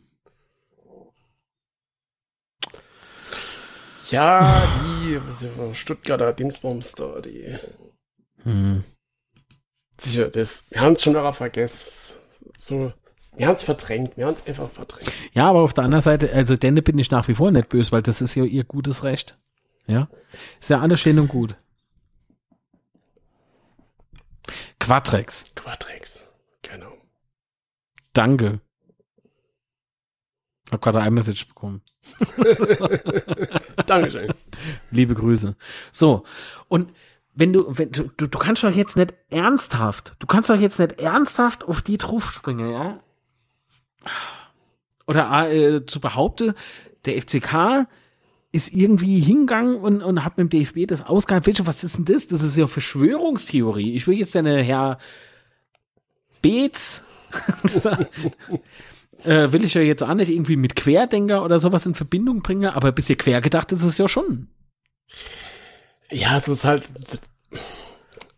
A: ja, die Stuttgarter Dingsbums da, die.
B: Hm.
A: Sicher, das, wir haben es schon darauf vergessen. So, wir haben es verdrängt, wir haben es einfach verdrängt.
B: Ja, aber auf der anderen Seite, also denen bin ich nach wie vor nicht böse, weil das ist ja ihr gutes Recht. Ja. Ist ja alles schön und gut. Quatrex.
A: Quatrex. Genau.
B: Danke. Hab gerade ein Message bekommen.
A: Dankeschön.
B: Liebe Grüße. So. Und wenn du, wenn du, du, du kannst doch jetzt nicht ernsthaft, du kannst doch jetzt nicht ernsthaft auf die drauf springen, ja? Oder äh, zu behaupten, der FCK ist irgendwie hingegangen und, und hat mit dem DFB das ausgehandelt. Welche, was ist denn das? Das ist ja Verschwörungstheorie. Ich will jetzt deine Herr Beetz äh, will ich ja jetzt auch nicht irgendwie mit Querdenker oder sowas in Verbindung bringen, aber ein bisschen quergedacht ist es ja schon.
A: Ja, es ist halt,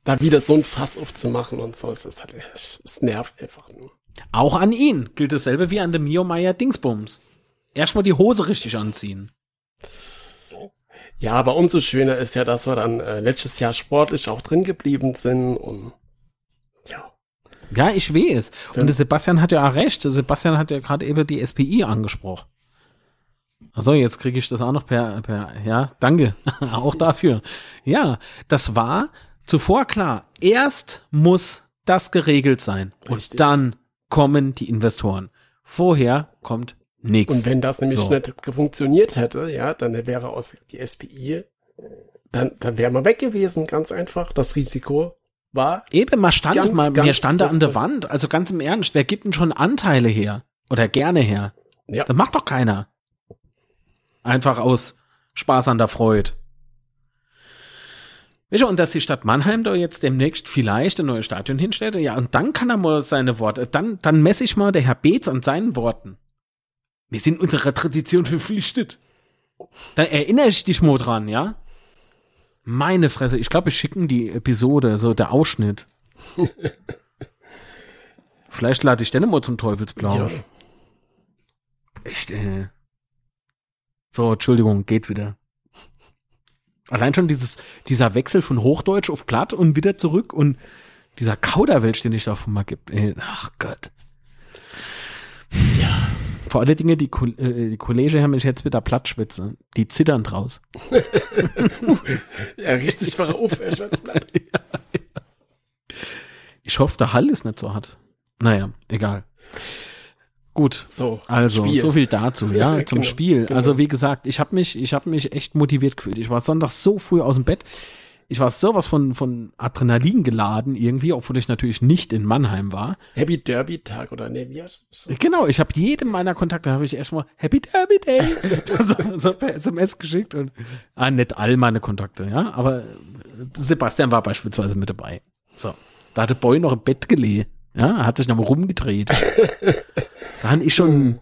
A: da wieder so ein Fass aufzumachen und so, es ist halt, es nervt einfach nur.
B: Auch an ihn gilt dasselbe wie an dem Mio Meier Dingsbums. Erstmal die Hose richtig anziehen.
A: Ja, aber umso schöner ist ja, dass wir dann äh, letztes Jahr sportlich auch drin geblieben sind und ja.
B: Ja, ich weiß.
A: Wenn-
B: Und der Sebastian hat ja auch recht. Der Sebastian hat ja gerade eben die SPI angesprochen. Also jetzt kriege ich das auch noch per, per, ja, danke. auch dafür. Ja, das war zuvor klar. Erst muss das geregelt sein. Und
A: Richtig.
B: dann kommen die Investoren. Vorher kommt nichts.
A: Und wenn das nämlich
B: So.
A: nicht funktioniert hätte, ja, dann wäre aus die SPI, dann, dann wäre man weg gewesen, ganz einfach. Das Risiko war,
B: Eben, man stand
A: Ganz,
B: mal,
A: ganz
B: mir stand da an der Wand. Also ganz im Ernst, wer gibt denn schon Anteile her? Oder gerne her?
A: ja,
B: Das macht doch keiner. Einfach aus Spaß an der Freude. Weißt du, und dass die Stadt Mannheim da jetzt demnächst vielleicht ein neues Stadion hinstellt, ja, und dann kann er mal seine Worte, dann, dann messe ich mal der Herr Beetz an seinen Worten. Wir sind unserer Tradition verpflichtet. Dann erinnere ich dich mal dran, ja? Meine Fresse, ich glaube, wir schicken die Episode, so der Ausschnitt. Vielleicht lade ich den mal zum Teufelsplausch.
A: ja.
B: Echt, äh. So, Entschuldigung, geht wieder. Allein schon dieses, dieser Wechsel von Hochdeutsch auf Platt und wieder zurück und dieser Kauderwelsch, den ich davon mal gibt. Ey, ach Gott.
A: Ja.
B: Vor alle Dinge, die, äh, die Kollege haben mich jetzt wieder Plattschwitze. Die zittern draus.
A: ja, richtig verauf, ey, Schwarzblatt.
B: Ich hoffe, der Hall ist nicht so hart. Naja, egal. Gut.
A: So,
B: Also,
A: Spiel.
B: so viel dazu, ja, zum
A: Genau,
B: Spiel.
A: genau.
B: Also, wie gesagt, ich habe mich, ich habe mich echt motiviert gefühlt. Ich war sonntags so früh aus dem Bett. Ich war sowas von, von Adrenalin geladen irgendwie, obwohl ich natürlich nicht in Mannheim war.
A: Happy Derby Tag oder nee, wie heißt das?
B: Genau, ich habe jedem meiner Kontakte habe ich erstmal Happy Derby Day so, so per SMS geschickt und ah, nicht all meine Kontakte, ja, aber Sebastian war beispielsweise mit dabei. So, Da hatte Boy noch im Bett gelegen. Ja, hat sich nochmal rumgedreht. da haben ich schon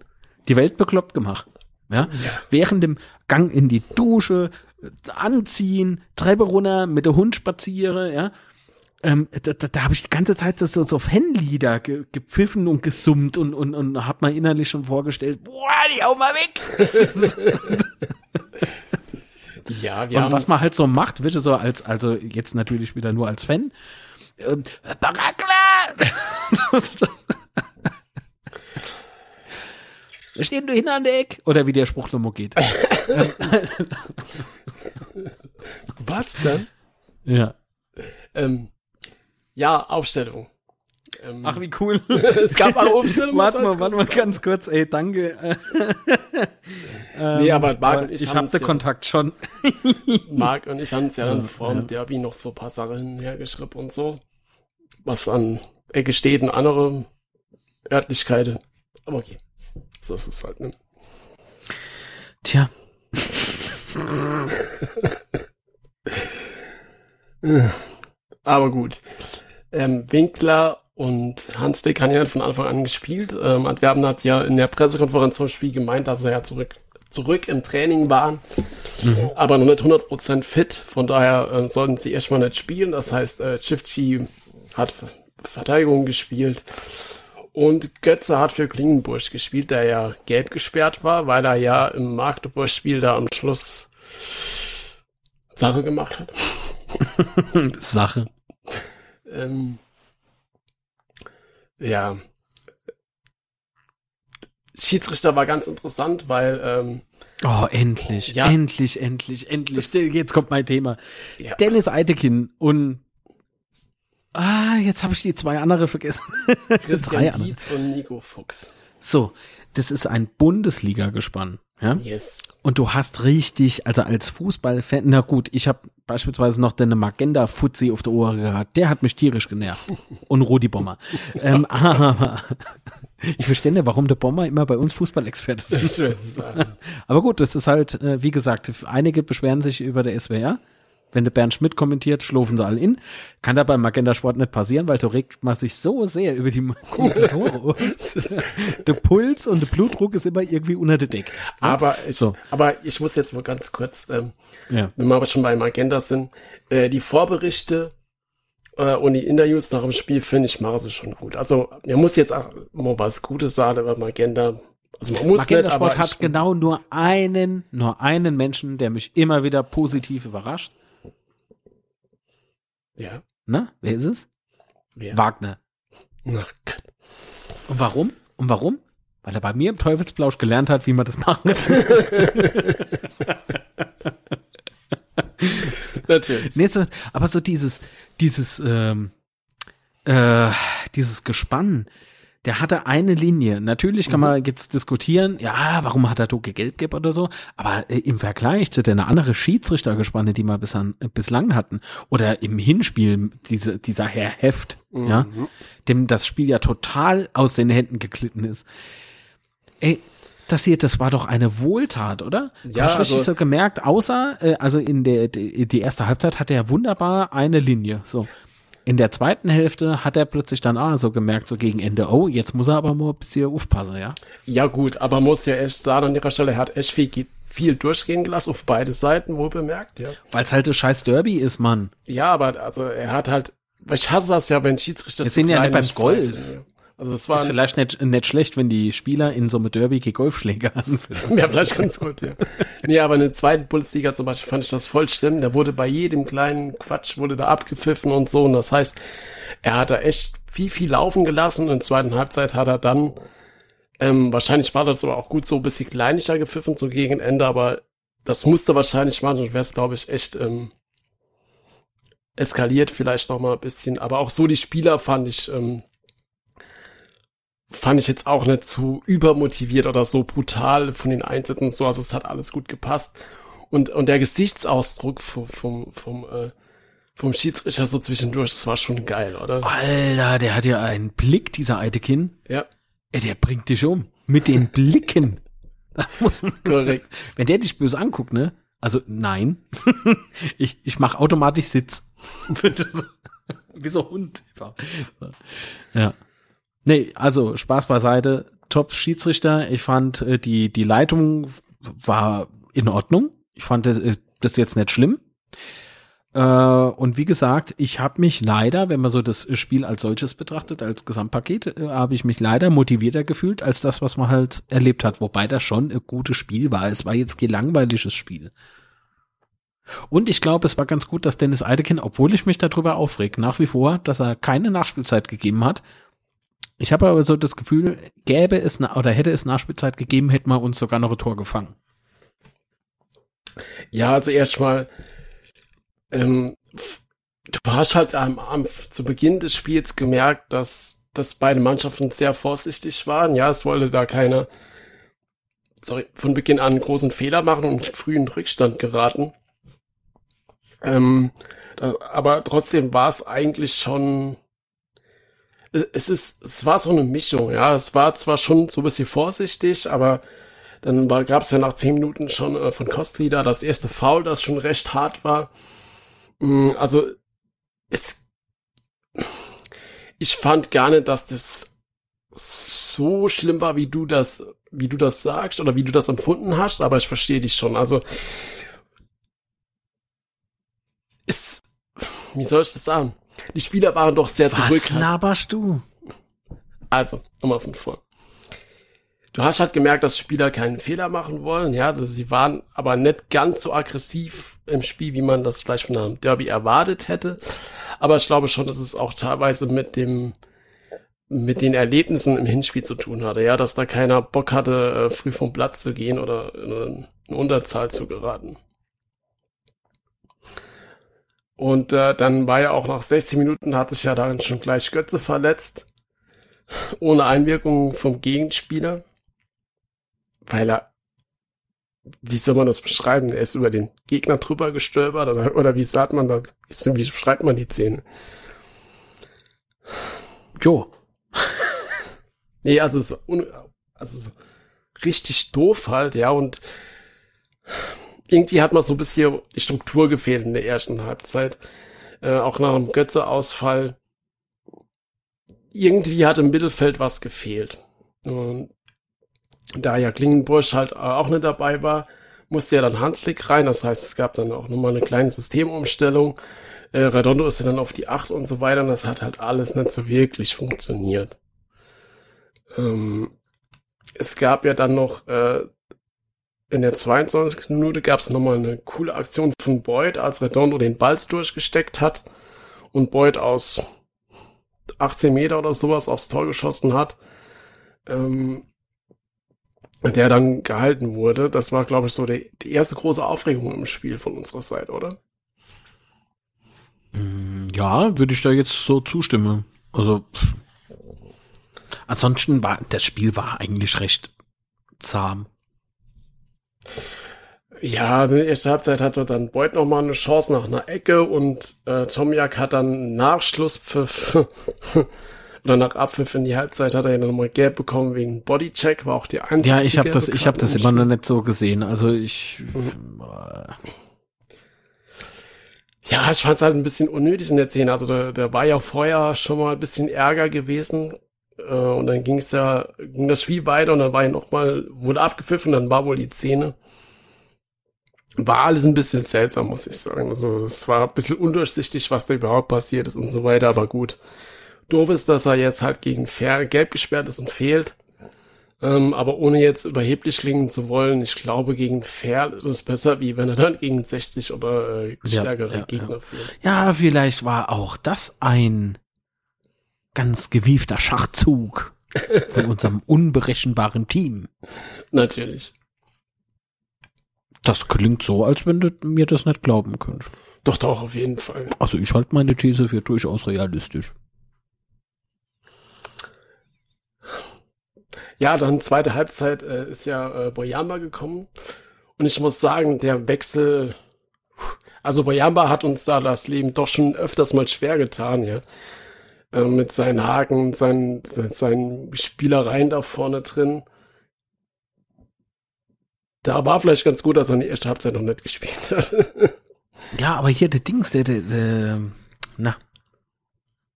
B: die Welt bekloppt gemacht. Ja?
A: Ja.
B: Während dem Gang in die Dusche, anziehen, Treppe runter, mit dem Hund spaziere, ja. Ähm, da da, da habe ich die ganze Zeit so, so Fanlieder ge, gepfiffen und gesummt und, und, und habe mal innerlich schon vorgestellt, boah, die hau mal weg.
A: Ja, wir
B: und was man halt so macht, wird so als, also jetzt natürlich wieder nur als Fan, ähm, Barakla! Wir stehen nur hin an der Eck. Oder wie der Spruch nochmal geht.
A: was denn?
B: ja.
A: Ähm, ja, Aufstellung. Ähm,
B: Ach, wie cool.
A: es gab auch Aufstellung.
B: warte mal, warte mal ganz kurz. Ey, danke.
A: Nee, aber Marc und ich,
B: ich
A: haben
B: habe den
A: ja-
B: Kontakt schon.
A: Marc und ich haben uns ja dann vor dem
B: ja.
A: Derby noch so ein paar Sachen hinhergeschrieben und so. Was an Ecke steht und andere Örtlichkeiten. Aber okay. So ist es halt, ne?
B: Tja.
A: Aber gut. Ähm, Winkler und Hanslik haben ja von Anfang an gespielt. Ähm, Antwerpen hat ja in der Pressekonferenz zum Spiel gemeint, dass sie ja zurück, zurück im Training waren, aber noch nicht 100% fit. Von daher äh, sollten sie erstmal nicht spielen. Das heißt, äh, Chifchi hat Ver- Verteidigung gespielt. Und Götze hat für Klingenburg gespielt, der ja gelb gesperrt war, weil er ja im Magdeburg-Spiel da am Schluss Sache gemacht hat.
B: Sache.
A: Ähm, ja. Schiedsrichter war ganz interessant, weil ähm,
B: Oh, endlich.
A: Ja.
B: Endlich, endlich, endlich. Jetzt kommt mein Thema.
A: ja,
B: Dennis Eitekin und Ah, jetzt habe ich die zwei andere vergessen.
A: Christian. Dietz und Nico Fuchs.
B: So, das ist ein Bundesliga-Gespann. Ja?
A: Yes.
B: Und du hast richtig, also als Fußballfan, na gut, ich habe beispielsweise noch den Magenda Fuzzi auf der Ohren gehabt, der hat mich tierisch genervt. Und Rudi Bommer. ähm, aber ich verstehe nicht, warum der Bommer immer bei uns Fußballexperte ist. Aber gut, das ist halt, äh, wie gesagt, einige beschweren sich über der SWR. Wenn der Bernd Schmidt kommentiert, schlufen sie alle in. Kann da beim Magenta Sport nicht passieren, weil da regt man sich so sehr über die Kommentatoren auf. Der Puls und der Blutdruck ist immer irgendwie unter der Deck.
A: aber, ich,
B: So.
A: aber ich muss jetzt mal ganz kurz, ähm,
B: Ja.
A: wenn wir aber schon beim Agenda sind, äh, die Vorberichte äh, und die Interviews nach dem Spiel, finde ich, machen sie schon gut. Also, man muss jetzt auch mal was Gutes sagen über Magenda. Also, man muss
B: Magenta
A: nicht,
B: Sport hat genau nur einen, nur einen Menschen, der mich immer wieder positiv überrascht.
A: Ja,
B: Na, wer ist es?
A: wer?
B: Wagner.
A: Ach Gott.
B: Und warum? Und warum? Weil er bei mir im Teufelsblausch gelernt hat, wie man das machen.
A: Natürlich.
B: Nee, so, aber so dieses, dieses, ähm, äh, dieses Gespann, der hatte eine Linie. Natürlich kann man jetzt diskutieren, ja, warum hat er Doke Geld gegeben oder so, aber äh, im Vergleich zu der andere Schiedsrichtergespanne, die wir bis an, äh, bislang hatten, oder im Hinspiel, diese, dieser Herr Heft, ja,
A: Mhm.
B: dem das Spiel ja total aus den Händen geglitten ist. Ey, das hier, das war doch eine Wohltat, oder?
A: Ja,
B: Hast du richtig
A: also-
B: so gemerkt, außer, äh, also in der, die, erste Halbzeit hat er wunderbar eine Linie, so. In der zweiten Hälfte hat er plötzlich dann ah, so gemerkt, so gegen Ende, oh, jetzt muss er aber mal ein bisschen aufpassen, ja.
A: Ja, gut, aber muss ja echt sagen, an ihrer Stelle, er hat echt viel, viel durchgehen gelassen, auf beide Seiten, wohl bemerkt, ja.
B: Weil es halt das scheiß Derby ist, Mann.
A: Ja, aber also er hat halt, ich hasse das ja, wenn Schiedsrichter
B: Wir sind ja nicht beim Golf.
A: pfeifen, ja. Also das war
B: Ist vielleicht nicht, nicht schlecht, wenn die Spieler in so einem Derby Golfschläger anführen.
A: ja vielleicht ganz gut, ja. Nee, aber in der zweiten Bundesliga zum Beispiel fand ich das voll schlimm. Da wurde bei jedem kleinen Quatsch wurde da abgepfiffen und so. Und das heißt, er hat da echt viel, viel laufen gelassen und in der zweiten Halbzeit hat er dann, ähm, wahrscheinlich war das aber auch gut so ein bisschen kleinlicher gepfiffen, so gegen Ende, aber das musste wahrscheinlich machen und wäre es, glaube ich, echt ähm, eskaliert vielleicht noch mal ein bisschen. Aber auch so die Spieler fand ich, ähm, fand ich jetzt auch nicht zu übermotiviert oder so brutal von den Einsätzen und so. Also es hat alles gut gepasst. Und, und der Gesichtsausdruck vom, vom, vom, äh, vom Schiedsrichter so zwischendurch, das war schon geil, oder?
B: Alter, der hat ja einen Blick, dieser Eitekin.
A: Ja,
B: Ey, der bringt dich um. Mit den Blicken.
A: Korrekt.
B: Wenn der dich böse anguckt, ne? Also nein. ich ich mache automatisch Sitz. Wie so Hund. Ja. Nee, also Spaß beiseite. Top Schiedsrichter. Ich fand äh, die die Leitung war in Ordnung. Ich fand das, äh, das jetzt nicht schlimm. Äh, und wie gesagt, ich habe mich leider, wenn man so das Spiel als solches betrachtet, als Gesamtpaket, habe ich mich leider motivierter gefühlt als das, was man halt erlebt hat. Wobei das schon ein gutes Spiel war. Es war jetzt kein langweiliges Spiel. Und ich glaube, es war ganz gut, dass Dennis Eidekin, obwohl ich mich darüber aufreg, nach wie vor, dass er keine Nachspielzeit gegeben hat. Ich habe aber so das Gefühl, gäbe es oder hätte es Nachspielzeit gegeben, hätten wir uns sogar noch ein Tor gefangen.
A: Ja, also erstmal, ähm, du hast halt am, am, zu Beginn des Spiels gemerkt, dass, dass beide Mannschaften sehr vorsichtig waren. Ja, es wollte da keiner, sorry, von Beginn an einen großen Fehler machen und frühen Rückstand geraten. Ähm, da, aber trotzdem war es eigentlich schon, es ist, es war so eine Mischung, ja. Es war zwar schon so ein bisschen vorsichtig, aber dann gab es ja nach zehn Minuten schon äh, von Kostlieder das erste Foul, das schon recht hart war. Mm, also, es, ich fand gar nicht, dass das so schlimm war, wie du das, wie du das sagst oder wie du das empfunden hast, aber ich verstehe dich schon. Also, es, wie soll ich das sagen? Die Spieler waren doch sehr
B: Was zurück. Was laberst du?
A: Also, nochmal von vor. Du hast halt gemerkt, dass Spieler keinen Fehler machen wollen, ja, also sie waren aber nicht ganz so aggressiv im Spiel, wie man das vielleicht von einem Derby erwartet hätte. Aber ich glaube schon, dass es auch teilweise mit dem, mit den Erlebnissen im Hinspiel zu tun hatte, ja, dass da keiner Bock hatte, äh, früh vom Platz zu gehen oder in eine Unterzahl zu geraten. Und äh, dann war ja auch nach 16 Minuten hat sich ja dann schon gleich Götze verletzt. Ohne Einwirkung vom Gegenspieler. Weil er, wie soll man das beschreiben? Er ist über den Gegner drüber gestolpert oder, oder wie sagt man das? Wie beschreibt man die Szene?
B: Jo.
A: nee, also so, also so richtig doof halt, ja, und irgendwie hat man so ein bisschen die Struktur gefehlt in der ersten Halbzeit. Äh, auch nach dem Götze-Ausfall. Irgendwie hat im Mittelfeld was gefehlt. Und da ja Klingenbursch halt auch nicht dabei war, musste ja dann Hanslik rein. Das heißt, es gab dann auch nochmal eine kleine Systemumstellung. Äh, Redondo ist ja dann auf die 8 und so weiter. Und das hat halt alles nicht so wirklich funktioniert. Ähm, es gab ja dann noch äh, in der 22. Minute gab es nochmal eine coole Aktion von Boyd, als Redondo den Ball durchgesteckt hat und Boyd aus 18 Meter oder sowas aufs Tor geschossen hat, ähm, der dann gehalten wurde. Das war, glaube ich, so die, die erste große Aufregung im Spiel von unserer Seite, oder?
B: Mm, ja, würde ich da jetzt so zustimmen. Also, pff. ansonsten war das Spiel war eigentlich recht zahm.
A: Ja, in der ersten Halbzeit hatte dann Beuth noch mal eine Chance nach einer Ecke und äh, Tomiak hat dann Nachschlusspfiff oder nach Abpfiff in die Halbzeit hat er ja nochmal gelb bekommen wegen Bodycheck, war auch die einzige.
B: Ja, ich habe das, ich habe das immer noch nicht so gesehen. Also ich. Mhm.
A: Ja, ich fand es halt ein bisschen unnötig in der Szene. Also da, da war ja vorher schon mal ein bisschen Ärger gewesen. Äh, und dann ging es ja, ging das Spiel weiter und dann war ja nochmal, wurde abgepfiffen, dann war wohl die Szene. War alles ein bisschen seltsam, muss ich sagen. Also es war ein bisschen undurchsichtig, was da überhaupt passiert ist und so weiter, aber gut. Doof ist, dass er jetzt halt gegen Fair gelb gesperrt ist und fehlt. Ähm, aber ohne jetzt überheblich klingen zu wollen, ich glaube, gegen Fair ist es besser, wie wenn er dann gegen 60 oder äh, stärkere ja, ja, Gegner
B: ja.
A: fehlt.
B: Ja, vielleicht war auch das ein ganz gewiefter Schachzug von unserem unberechenbaren Team.
A: Natürlich.
B: Das klingt so, als wenn du mir das nicht glauben könntest.
A: Doch, doch, auf jeden Fall.
B: Also ich halte meine These für durchaus realistisch.
A: Ja, dann zweite Halbzeit äh, ist ja äh, Boyamba gekommen. Und ich muss sagen, der Wechsel, also Boyamba hat uns da das Leben doch schon öfters mal schwer getan, ja. Äh, mit seinen Haken, seinen, seinen Spielereien da vorne drin. Da war vielleicht ganz gut, dass er in die erste Halbzeit noch nicht gespielt hat.
B: Ja, aber hier der Dings, der, der, der na,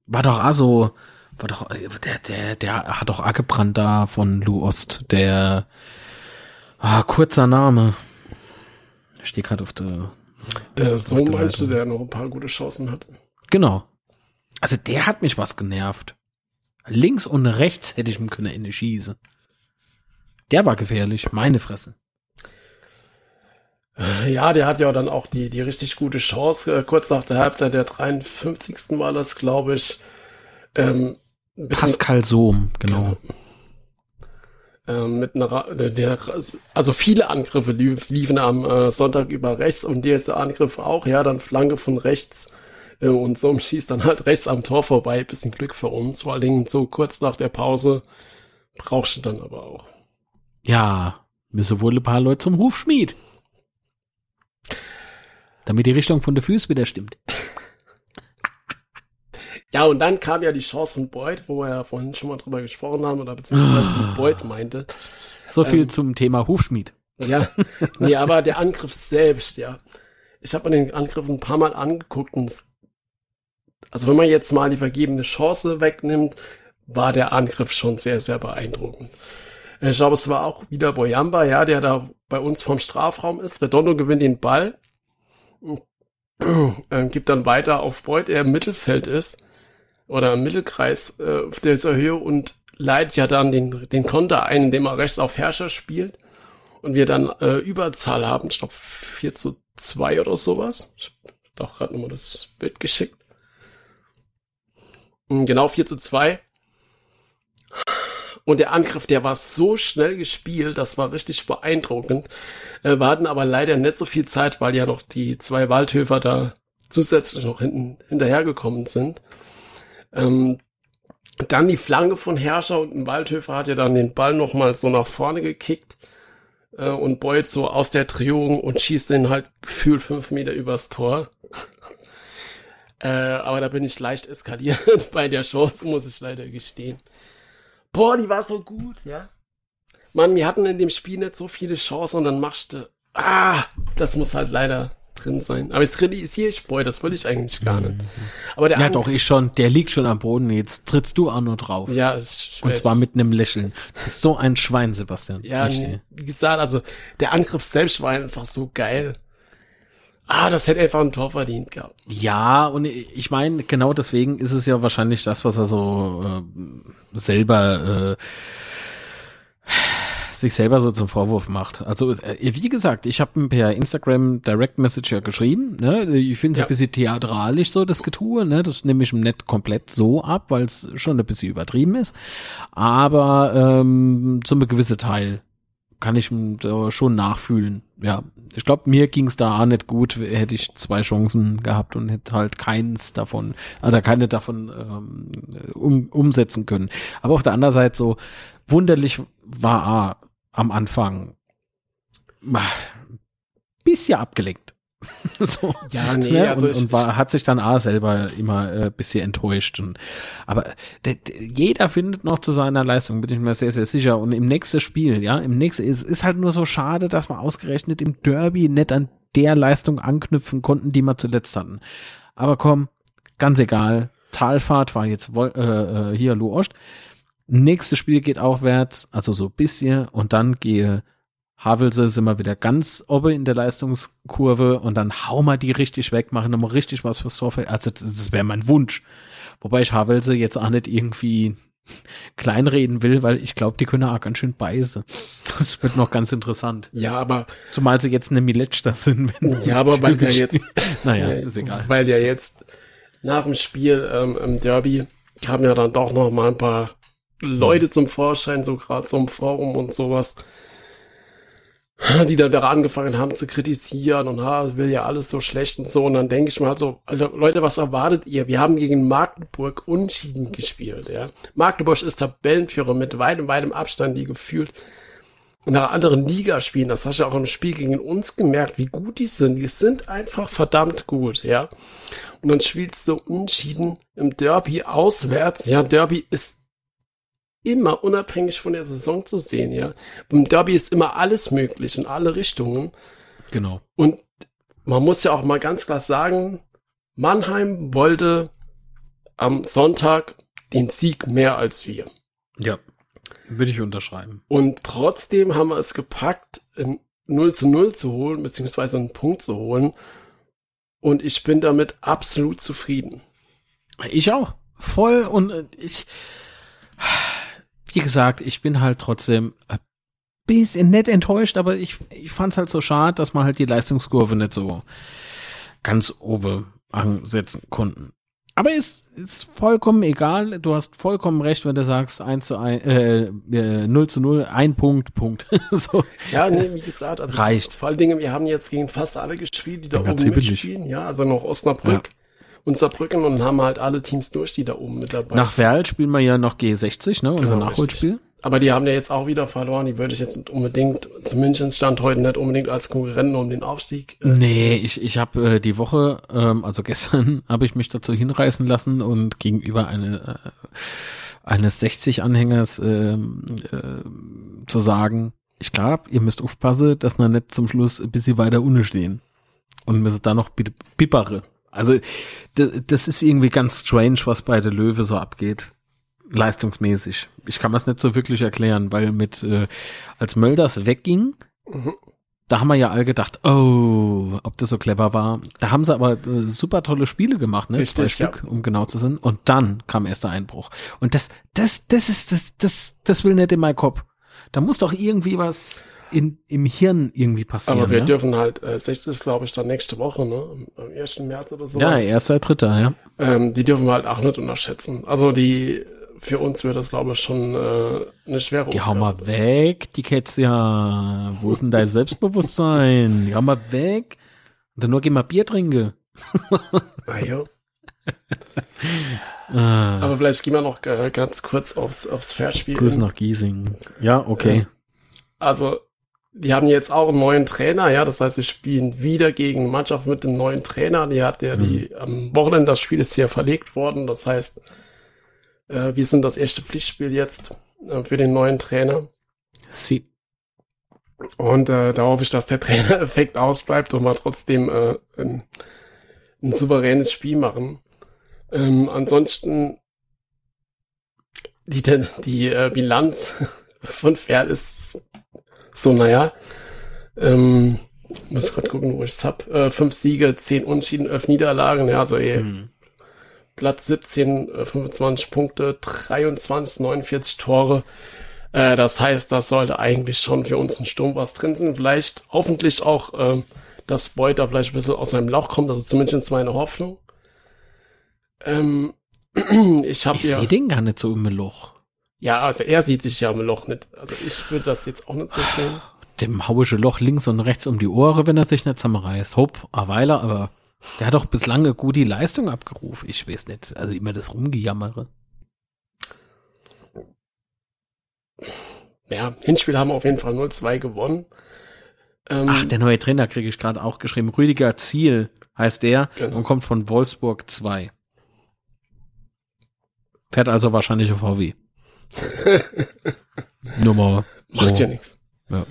B: war doch also, war doch, der, der, der hat doch angebrannt da von Lou Ost, der, ah, kurzer Name. Steht gerade auf der.
A: Äh, so meinst du, der noch ein paar gute Chancen hat.
B: Genau. Also der hat mich was genervt. Links und rechts hätte ich ihm können in die schießen. Der war gefährlich, meine Fresse.
A: Ja, der hat ja dann auch die, die richtig gute Chance. Äh, kurz nach der Halbzeit der 53. war das, glaube ich. Ähm,
B: Pascal Sohm, genau.
A: genau. Ähm, mit einer, äh, der, also viele Angriffe liefen am äh, Sonntag über rechts und dieser Angriff auch, ja, dann Flanke von rechts und Sohm schießt dann halt rechts am Tor vorbei. Bisschen Glück für uns, vor allen Dingen so kurz nach der Pause brauchst du dann aber auch.
B: Ja, müsse wohl ein paar Leute zum Hufschmied. Damit die Richtung von der Füße wieder stimmt.
A: Ja, und dann kam ja die Chance von Boyd, wo wir ja vorhin schon mal drüber gesprochen haben, oder beziehungsweise die Boyd meinte.
B: So viel ähm, zum Thema Hufschmied.
A: Ja, nee, aber der Angriff selbst, ja. Ich habe mir den Angriff ein paar Mal angeguckt und es, also wenn man jetzt mal die vergebene Chance wegnimmt, war der Angriff schon sehr, sehr beeindruckend. Ich glaube, es war auch wieder Boyamba, ja, der da bei uns vom Strafraum ist. Redondo gewinnt den Ball, äh, gibt dann weiter auf Boyd, der im Mittelfeld ist oder im Mittelkreis äh, auf dieser Höhe und leitet ja dann den, den Konter ein, indem er rechts auf Herrscher spielt und wir dann äh, Überzahl haben, ich glaube 4 zu 2 oder sowas. Ich habe doch gerade nochmal das Bild geschickt. Hm, genau 4 zu 2. Und der Angriff, der war so schnell gespielt, das war richtig beeindruckend. Äh, wir hatten aber leider nicht so viel Zeit, weil ja noch die zwei Waldhöfer da zusätzlich noch hinten hinterhergekommen sind. Ähm, dann die Flanke von Herrscher und ein Waldhöfer hat ja dann den Ball nochmal so nach vorne gekickt äh, und Boyd so aus der Drehung und schießt den halt gefühlt fünf Meter übers Tor. Äh, aber da bin ich leicht eskaliert bei der Chance, muss ich leider gestehen. Boah, die war so gut, ja. Mann, wir hatten in dem Spiel nicht so viele Chancen und dann machst du, ah, das muss halt leider drin sein. Aber jetzt realisiere ich, boy, das will ich eigentlich gar nicht.
B: Aber der ja, doch, ich schon. Der liegt schon am Boden. Jetzt trittst du auch nur drauf.
A: Ja, ich
B: Und zwar mit einem Lächeln. Du bist so ein Schwein, Sebastian.
A: Ja, wie gesagt, also der Angriff selbst war einfach so geil. Ah, das hätte einfach ein Tor verdient gehabt.
B: Ja, und ich meine, genau deswegen ist es ja wahrscheinlich das, was er so äh, selber äh, sich selber so zum Vorwurf macht. Also äh, wie gesagt, ich habe per Instagram Direct Message ja geschrieben. Ne? Ich finde es ja. ein bisschen theatralisch so das Getue. Ne? Das nehme ich nicht komplett so ab, weil es schon ein bisschen übertrieben ist. Aber ähm, zum gewissen Teil kann ich schon nachfühlen. Ja, ich glaube, mir ging es da auch nicht gut, hätte ich zwei Chancen gehabt und hätte halt keins davon, oder keine davon ähm, um, umsetzen können. Aber auf der anderen Seite so wunderlich war A, am Anfang bisschen abgelenkt. so.
A: Ja, nee, ne?
B: also und, ich, und war, hat sich dann A selber immer äh, bisschen enttäuscht. Und, aber de, de, jeder findet noch zu seiner Leistung, bin ich mir sehr, sehr sicher. Und im nächsten Spiel, ja, im nächsten, es ist halt nur so schade, dass wir ausgerechnet im Derby nicht an der Leistung anknüpfen konnten, die wir zuletzt hatten. Aber komm, ganz egal. Talfahrt war jetzt äh, äh, hier Luost. Nächstes Spiel geht aufwärts, also so bisschen, und dann gehe Havelse sind wir wieder ganz oben in der Leistungskurve und dann hau mal die richtig weg, machen nochmal richtig was fürs Torfeld. Also das wäre mein Wunsch. Wobei ich Havelse jetzt auch nicht irgendwie kleinreden will, weil ich glaube, die können auch ganz schön beißen. Das wird noch ganz interessant.
A: Ja, aber
B: zumal sie jetzt eine Miletschter sind.
A: ja, aber weil der jetzt,
B: naja, ist egal.
A: Weil der jetzt nach dem Spiel ähm, im Derby kamen ja dann doch noch mal ein paar Leute zum Vorschein, so gerade so im Forum und sowas, die dann da angefangen haben zu kritisieren und ha, will ja alles so schlecht und so. Und dann denke ich mal so, Alter, Leute, was erwartet ihr? Wir haben gegen Magdeburg unschieden gespielt, ja. Magdeburg ist Tabellenführer mit weitem, weitem Abstand, die gefühlt einer anderen Liga spielen. Das hast du auch im Spiel gegen uns gemerkt, wie gut die sind. Die sind einfach verdammt gut, ja. Und dann spielst du unschieden im Derby auswärts. Ja, Derby ist immer unabhängig von der Saison zu sehen, ja. Beim Derby ist immer alles möglich in alle Richtungen.
B: Genau.
A: Und man muss ja auch mal ganz klar sagen, Mannheim wollte am Sonntag den Sieg mehr als wir.
B: Ja. Würde ich unterschreiben.
A: Und trotzdem haben wir es gepackt, ein 0 zu 0 zu holen, beziehungsweise einen Punkt zu holen. Und ich bin damit absolut zufrieden.
B: Ich auch. Voll und äh, ich, wie gesagt, ich bin halt trotzdem ein bisschen nett enttäuscht, aber ich, ich fand es halt so schade, dass man halt die Leistungskurve nicht so ganz oben ansetzen konnten. Aber ist, ist vollkommen egal. Du hast vollkommen recht, wenn du sagst 1 zu 1, äh, äh, 0 zu 0, ein Punkt, Punkt. so.
A: Ja, nee, wie gesagt, also
B: Reicht.
A: vor allen Dingen, wir haben jetzt gegen fast alle gespielt, die da
B: Ja,
A: oben mitspielen. Ja, also noch Osnabrück und Saarbrücken und haben halt alle Teams durch, die da oben mit dabei
B: Nach Werl spielen wir ja noch G60, ne? Unser
A: Genau,
B: Nachholspiel.
A: Aber die haben ja jetzt auch wieder verloren. Die würde ich jetzt unbedingt, zumindest stand heute nicht unbedingt als Konkurrenten um den Aufstieg. äh,
B: Nee, ich, ich habe äh, die Woche, ähm, also gestern, habe ich mich dazu hinreißen lassen und gegenüber eine, äh, eines 60-Anhängers ähm, äh, zu sagen, ich glaube, ihr müsst aufpassen, dass wir nicht zum Schluss ein bisschen weiter unten stehen. Und müssen da noch bitte bippere. Also das, das ist irgendwie ganz strange, was bei der Löwe so abgeht. Leistungsmäßig. Ich kann es nicht so wirklich erklären, weil mit, äh, als Mölders wegging,
A: Mhm.
B: da haben wir ja all gedacht, oh, ob das so clever war. Da haben sie aber äh, super tolle Spiele gemacht, ne?
A: Richtig,
B: Zwei Stück, um genau zu sein. Und dann kam erst der Einbruch. Und das, das, das ist, das, das, das will nicht in meinen Kopf. Da muss doch irgendwie was in, im Hirn irgendwie passieren.
A: Aber wir
B: ja?
A: dürfen halt, äh, 60 ist glaube ich dann nächste Woche, ne? Am- Am 1. März oder
B: ja,
A: sowas.
B: erster, dritter, ja.
A: Ähm, die dürfen wir halt auch nicht unterschätzen. Also die, für uns wird das glaube ich schon äh, eine schwere
B: Die hau mal weg, die Cats ja. Wo ist denn dein Selbstbewusstsein? Die hau mal weg. Und dann nur geh mal Bier trinken.
A: Naja.
B: Ah,
A: Aber vielleicht gehen wir noch äh, ganz kurz aufs, aufs Fairspiel.
B: Grüß nach Giesing. Ja, okay.
A: Also, die haben jetzt auch einen neuen Trainer, ja, das heißt, sie spielen wieder gegen eine Mannschaft mit dem neuen Trainer. Die hat ja die, am Wochenende, das Spiel ist hier verlegt worden. Das heißt, äh, wir sind das erste Pflichtspiel jetzt äh, für den neuen Trainer.
B: Sie.
A: Und äh, da hoffe ich, dass der Trainereffekt ausbleibt und wir trotzdem äh, ein, ein souveränes Spiel machen. Ähm, ansonsten die, die, die äh, Bilanz von Ferl ist so, naja. Ähm, muss gerade gucken, wo ich es hab. Äh, fünf Siege, zehn Unschieden, elf Niederlagen. Ja, also eh,
B: Hm.
A: Platz 17, äh, 25 Punkte, 23, 49 Tore. Äh, das heißt, das sollte eigentlich schon für uns ein Sturm was drin sein. Vielleicht, hoffentlich auch, ähm, dass Beuter vielleicht ein bisschen aus seinem Lauch kommt. Das ist zumindest meine Hoffnung. Ähm, ich habe
B: Ich
A: ja,
B: sehe den gar nicht so im Loch.
A: Ja, also er sieht sich ja im Loch nicht. Also ich würde das jetzt auch nicht so sehen.
B: Dem hauische Loch links und rechts um die Ohren, wenn er sich nicht zusammenreißt. Hopp, a Weiler, aber der hat doch bislang eine gute Leistung abgerufen. Ich weiß nicht. Also immer das Rumgejammere.
A: Ja, Hinspiel haben wir auf jeden Fall 0-2 gewonnen. Ähm,
B: Ach, der neue Trainer kriege ich gerade auch geschrieben. Rüdiger Ziel heißt der
A: Genau.
B: und kommt von Wolfsburg 2. Fährt also wahrscheinlich auf VW. Nummer.
A: Macht ja nichts.
B: Ja.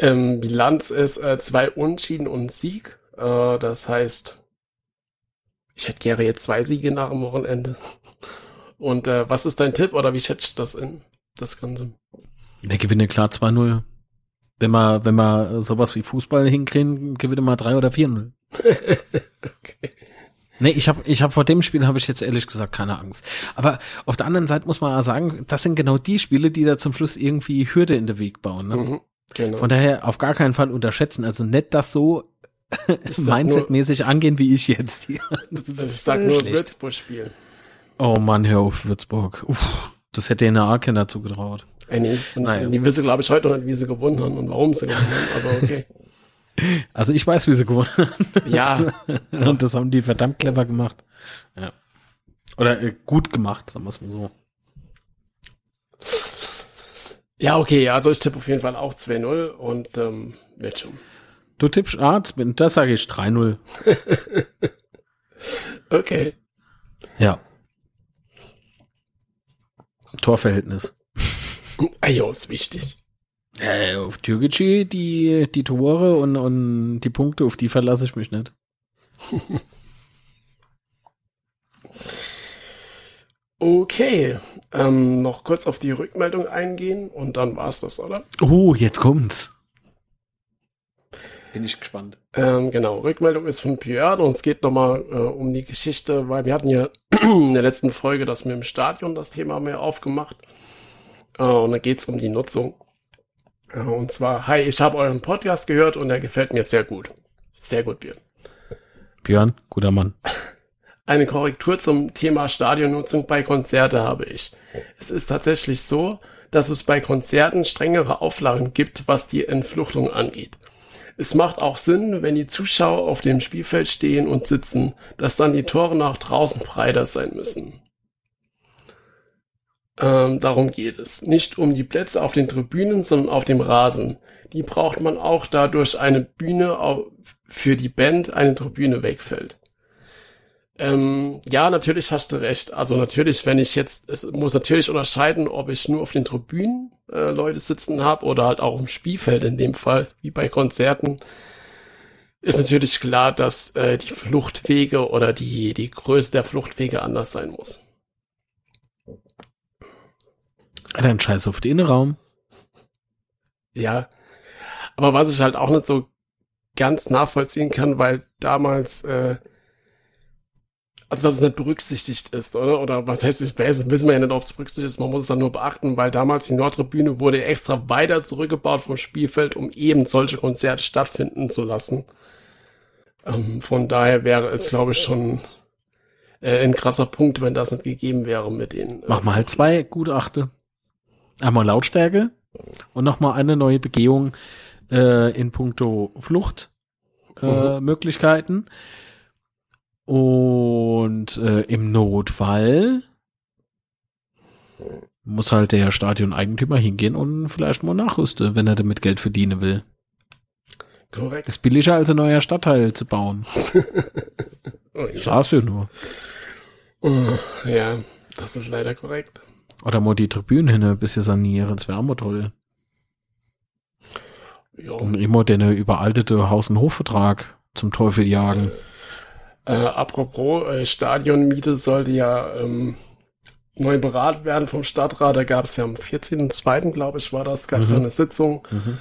A: Ähm, Bilanz ist äh, zwei Unschieden und Sieg. Äh, das heißt, ich hätte gerne jetzt zwei Siege nach dem Wochenende. Und äh, was ist dein Tipp oder wie schätzt du das in das Ganze?
B: Wir gewinnen klar 2-0. Wenn wir, wenn wir sowas wie Fußball hinkriegen, gewinnen wir 3 oder 4-0.
A: Okay.
B: Nee, ich habe ich hab vor dem Spiel habe ich jetzt ehrlich gesagt keine Angst. Aber auf der anderen Seite muss man ja sagen, das sind genau die Spiele, die da zum Schluss irgendwie Hürde in den Weg bauen. Ne?
A: Mhm, genau.
B: Von daher auf gar keinen Fall unterschätzen. Also nicht das so Mindset-mäßig angehen, wie ich jetzt hier. Das
A: Also ich
B: ist
A: sag nur. Würzburg-Spiel.
B: Oh Mann, hör auf, Würzburg. Uff, das hätte ihnen A keiner zugetraut.
A: Äh, nee, und
B: Naja.
A: Die wissen, glaube ich, heute noch nicht, wie sie gewonnen haben und warum sie gewonnen haben. Aber okay.
B: Also ich weiß, wie sie gewonnen haben.
A: Ja,
B: Und das haben die verdammt clever gemacht. Ja. Oder äh, gut gemacht, sagen wir es mal so.
A: ja, okay. Also ich tippe auf jeden Fall auch 2-0 und ähm, wird schon.
B: Du tippst Arzt, das sage ich 3-0.
A: Okay.
B: Ja. Torverhältnis.
A: Ah, jo, ist wichtig.
B: Äh, auf Türkgücü, die, die Tore und, und die Punkte, auf die verlasse ich mich nicht.
A: okay, ähm, noch kurz auf die Rückmeldung eingehen und dann war's das, oder?
B: Oh, jetzt kommt's. Bin ich gespannt.
A: Ähm, genau, Rückmeldung ist von Pierre und es geht nochmal äh, um die Geschichte, weil wir hatten ja in der letzten Folge das mit dem Stadion, das Thema mehr aufgemacht. Äh, und da geht's um die Nutzung. Äh, und zwar, hi, ich habe euren Podcast gehört und er gefällt mir sehr gut. Sehr gut, Björn.
B: Björn, guter Mann.
A: Eine Korrektur zum Thema Stadionnutzung bei Konzerte habe ich. Es ist tatsächlich so, dass es bei Konzerten strengere Auflagen gibt, was die Entfluchtung angeht. Es macht auch Sinn, wenn die Zuschauer auf dem Spielfeld stehen und sitzen, dass dann die Tore nach draußen breiter sein müssen. Ähm, darum geht es. Nicht um die Plätze auf den Tribünen, sondern auf dem Rasen. Die braucht man auch, da durch eine Bühne für die Band eine Tribüne wegfällt. Ähm, ja, natürlich hast du recht. Also natürlich, wenn ich jetzt, es muss natürlich unterscheiden, ob ich nur auf den Tribünen äh, Leute sitzen habe oder halt auch im Spielfeld in dem Fall, wie bei Konzerten. Ist natürlich klar, dass äh, die Fluchtwege oder die, die Größe der Fluchtwege anders sein muss.
B: Dann scheiß auf den Innenraum.
A: Ja. Aber was ich halt auch nicht so ganz nachvollziehen kann, weil damals äh, also dass es nicht berücksichtigt ist, oder? Oder was heißt, ich weiß, wissen wir ja nicht, ob es berücksichtigt ist, man muss es dann nur beachten, weil damals die Nordtribüne wurde extra weiter zurückgebaut vom Spielfeld, um eben solche Konzerte stattfinden zu lassen. Ähm, von daher wäre es, glaube ich, schon äh, ein krasser Punkt, wenn das nicht gegeben wäre mit den.
B: Äh, Mach mal halt zwei Gutachte. Einmal Lautstärke und nochmal eine neue Begehung äh, in puncto Fluchtmöglichkeiten. Äh, mhm. Und äh, im Notfall muss halt der Stadioneigentümer hingehen und vielleicht mal nachrüsten, wenn er damit Geld verdienen will.
A: Korrekt.
B: Ist billiger als ein neuer Stadtteil zu bauen. oh, Sag's ja nur.
A: Oh, ja, das ist leider korrekt.
B: Oder mal die Tribünen hin ein bisschen sanieren, das wäre auch mal toll. Ja. Und immer den überaltete Haus- und Hofvertrag zum Teufel jagen.
A: Äh, apropos, äh, Stadionmiete sollte ja ähm, neu beraten werden vom Stadtrat. Da gab es ja am 14.02., glaube ich, war das, gab es mhm. ja eine Sitzung. Mhm.